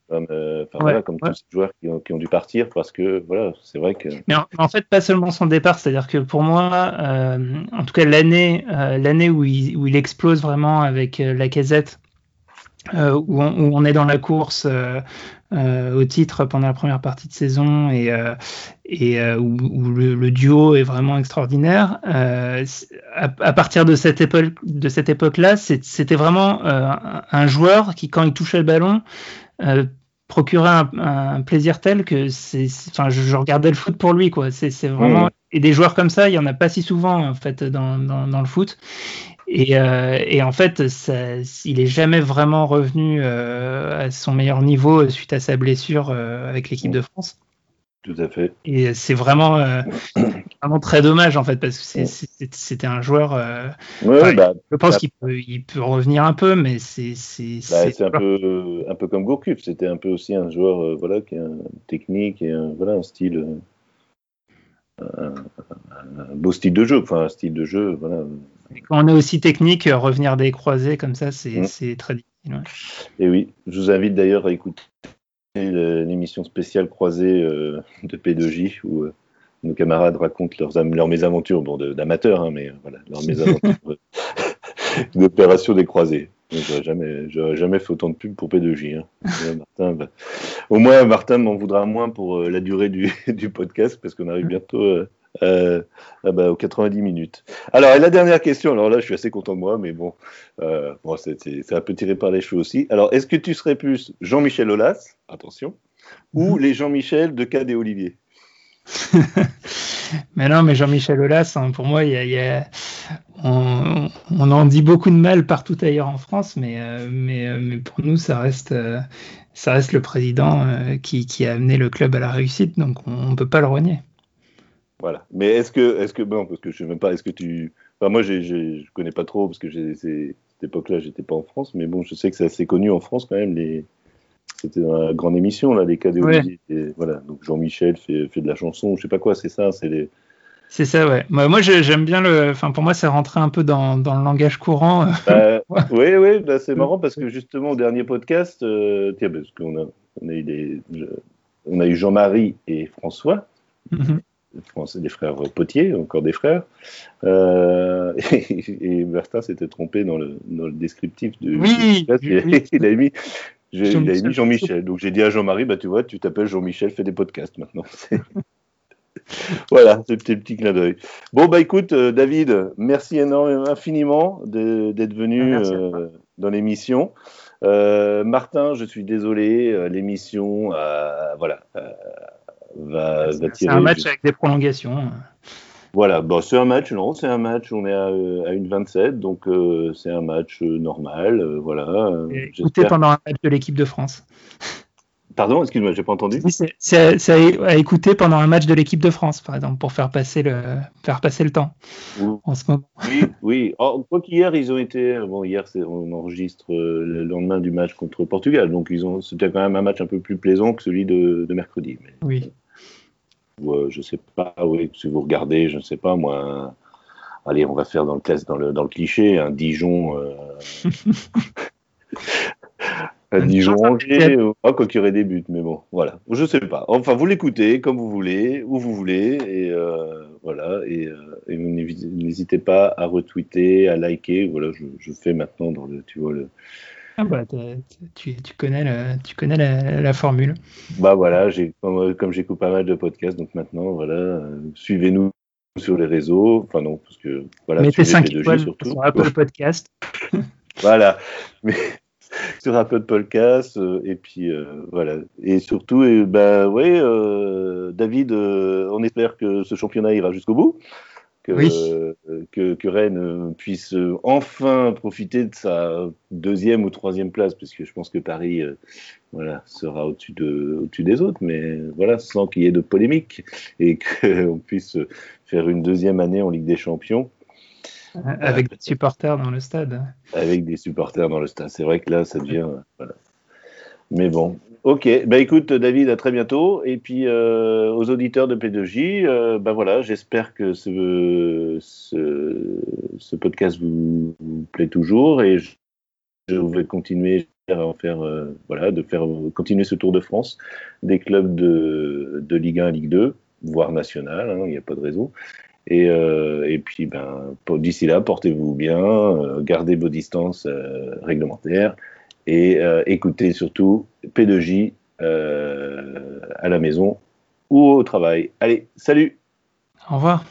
comme, euh, enfin, Ouais, voilà, comme ouais. tous ces joueurs qui ont, qui ont dû partir parce que, voilà, c'est vrai que. Mais en, en fait, pas seulement son départ, c'est-à-dire que pour moi, euh, en tout cas l'année, euh, l'année où il, où il explose vraiment avec la casette, où, on, où on est dans la course euh, au titre pendant la première partie de saison et, euh, et euh, où, où le, le duo est vraiment extraordinaire. à, à partir de cette époque, de cette époque-là, c'était vraiment un, joueur qui, quand il touchait le ballon, procurait un, un plaisir tel que c'est, enfin, je, je regardais le foot pour lui, quoi. C'est, vraiment et des joueurs comme ça, il y en a pas si souvent en fait dans, dans, dans le foot. Et, euh, et en fait, ça, il est jamais vraiment revenu euh, à son meilleur niveau suite à sa blessure euh, avec l'équipe de France. Tout à fait. Et c'est vraiment, euh, [clears throat] vraiment très dommage en fait parce que c'était un joueur. euh, Ouais, Enfin, bah, je pense bah, qu'il peut, il peut revenir un peu, mais c'est c'est bah, un peu, un peu comme Gourcuff. C'était un peu aussi un joueur euh, voilà, qui a une technique et un, voilà, un style. euh, un, un beau style de jeu. Enfin, un style de jeu, voilà. Quand on est aussi technique, euh, revenir des croisés comme ça, c'est Mm. très difficile. ouais. Et oui, je vous invite d'ailleurs à écouter l'émission spéciale croisée euh, de P2J où euh, nos camarades racontent leurs, mésaventures, bon, d'amateurs, hein, mais voilà, leurs mésaventures [laughs] d'opération des croisés. J'aurais jamais, jamais fait autant de pub pour P2J. hein. Martin, bah, au moins, Martin m'en voudra moins pour euh, la durée du, [laughs] du podcast parce qu'on arrive bientôt euh, euh, ah bah, aux 90 minutes. Alors, et la dernière question, alors là, je suis assez content de moi, mais bon, euh, bon c'est un peu tiré par les cheveux aussi. Alors, est-ce que tu serais plus Jean-Michel Aulas, attention, ou les Jean-Michel de Cad et Olivier? [laughs] Mais non, mais Jean-Michel Aulas, hein, pour moi, il y a, il y a- on, on en dit beaucoup de mal partout ailleurs en France, mais, euh, mais, euh, mais pour nous, ça reste, euh, ça reste le président euh, qui, qui a amené le club à la réussite, donc on ne peut pas le renier. Voilà. Mais est-ce que, est-ce que, bon, parce que je sais même pas, est-ce que tu, enfin, moi, j'ai, j'ai- je connais pas trop parce que j'ai, cette époque-là, j'étais pas en France, mais bon, je sais que c'est assez connu en France quand même. Les, c'était dans la grande émission là, les cas Ouais. Et voilà. Donc Jean-Michel fait, fait de la chanson, je sais pas quoi, c'est ça, c'est les. C'est ça, ouais. Moi, j'aime bien le. Enfin, pour moi, c'est rentré un peu dans, dans le langage courant. Bah, [laughs] Ouais. Oui, oui, bah, c'est marrant parce que justement au dernier podcast, euh, tiens, parce qu'on a, on a eu des, on a eu Jean-Marie et François. Français, des frères Potier, encore des frères. Euh, [laughs] et, et Martin s'était trompé dans le, dans le descriptif de. Oui, du podcast. il, oui. il a mis. j'ai- il a Jean-Michel. mis Jean-Michel. Donc j'ai dit à Jean-Marie, bah tu vois, tu t'appelles Jean-Michel, fais des podcasts maintenant. [laughs] C'est- voilà, ce petit, petit clin d'œil. Bon, bah écoute, euh, David, merci énormément, infiniment de- d'être venu à euh, dans l'émission. Euh, Martin, je suis désolé, euh, l'émission, euh, voilà, va, C'est un match avec des prolongations. Voilà, bon, c'est un match, non, c'est un match, on est à, euh, à une 27, donc euh, c'est un match euh, normal, euh, voilà. Écoutez pendant un match de l'équipe de France. Pardon, excuse-moi, j'ai pas entendu. C'est- à, à écouter pendant un match de l'équipe de France, par exemple, pour faire passer le, faire passer le temps Oui. en ce moment. Oui, oui. Oh, quoi qu'hier, ils ont été. Bon, hier, on enregistre le lendemain du match contre Portugal. Donc, ils ont, c'était quand même un match un peu plus plaisant que celui de, de mercredi. Mais Oui. Euh, je sais pas, oui, si vous regardez, je ne sais pas, moi. un- Allez, on va faire dans le, classe, dans le, dans le cliché un Dijon. euh, [laughs] un Dijon Angers, ah, quoi qu'il y aurait des buts, mais bon, voilà. Je sais pas. Enfin, vous l'écoutez comme vous voulez, où vous voulez, et euh, voilà. Et, euh, n'hésitez pas à retweeter, à liker. Voilà, je, je fais maintenant dans le, tu vois le. Ah bah, tu, tu connais, le- tu connais la, la formule. Bah voilà, comme, comme j'écoute pas mal de podcasts, donc maintenant voilà, euh, suivez-nous sur les réseaux. Enfin non, parce que voilà, Mettez suivez 5 P2J étoiles surtout. sur Apple Podcast. [laughs] Voilà. Mais [laughs] sur Apple Podcast. euh, et puis euh, voilà. Et surtout, et, bah, ouais, euh, David, euh, on espère que ce championnat ira jusqu'au bout. Que, Oui. que, que Rennes euh, puisse euh, enfin profiter de sa deuxième ou troisième place, puisque je pense que Paris euh, voilà, sera au-dessus de, au-dessus des autres, mais voilà, sans qu'il y ait de polémique et [laughs] qu'on puisse faire une deuxième année en Ligue des Champions Avec des supporters dans le stade. avec des supporters dans le stade. C'est vrai que là, ça devient. voilà. Mais bon, ok. Bah écoute, David, à très bientôt. Et puis euh, aux auditeurs de P2J, euh, bah voilà, j'espère que ce, podcast vous, plaît toujours et je, vais continuer à en faire, euh, voilà, de faire continuer ce tour de France des clubs de, Ligue 1 à Ligue 2, voire national. hein, Il n'y a pas de raison. Et, puis, ben, d'ici là, portez-vous bien, gardez vos distances réglementaires et euh, écoutez surtout P2J euh, à la maison ou au travail. Allez, salut Au revoir.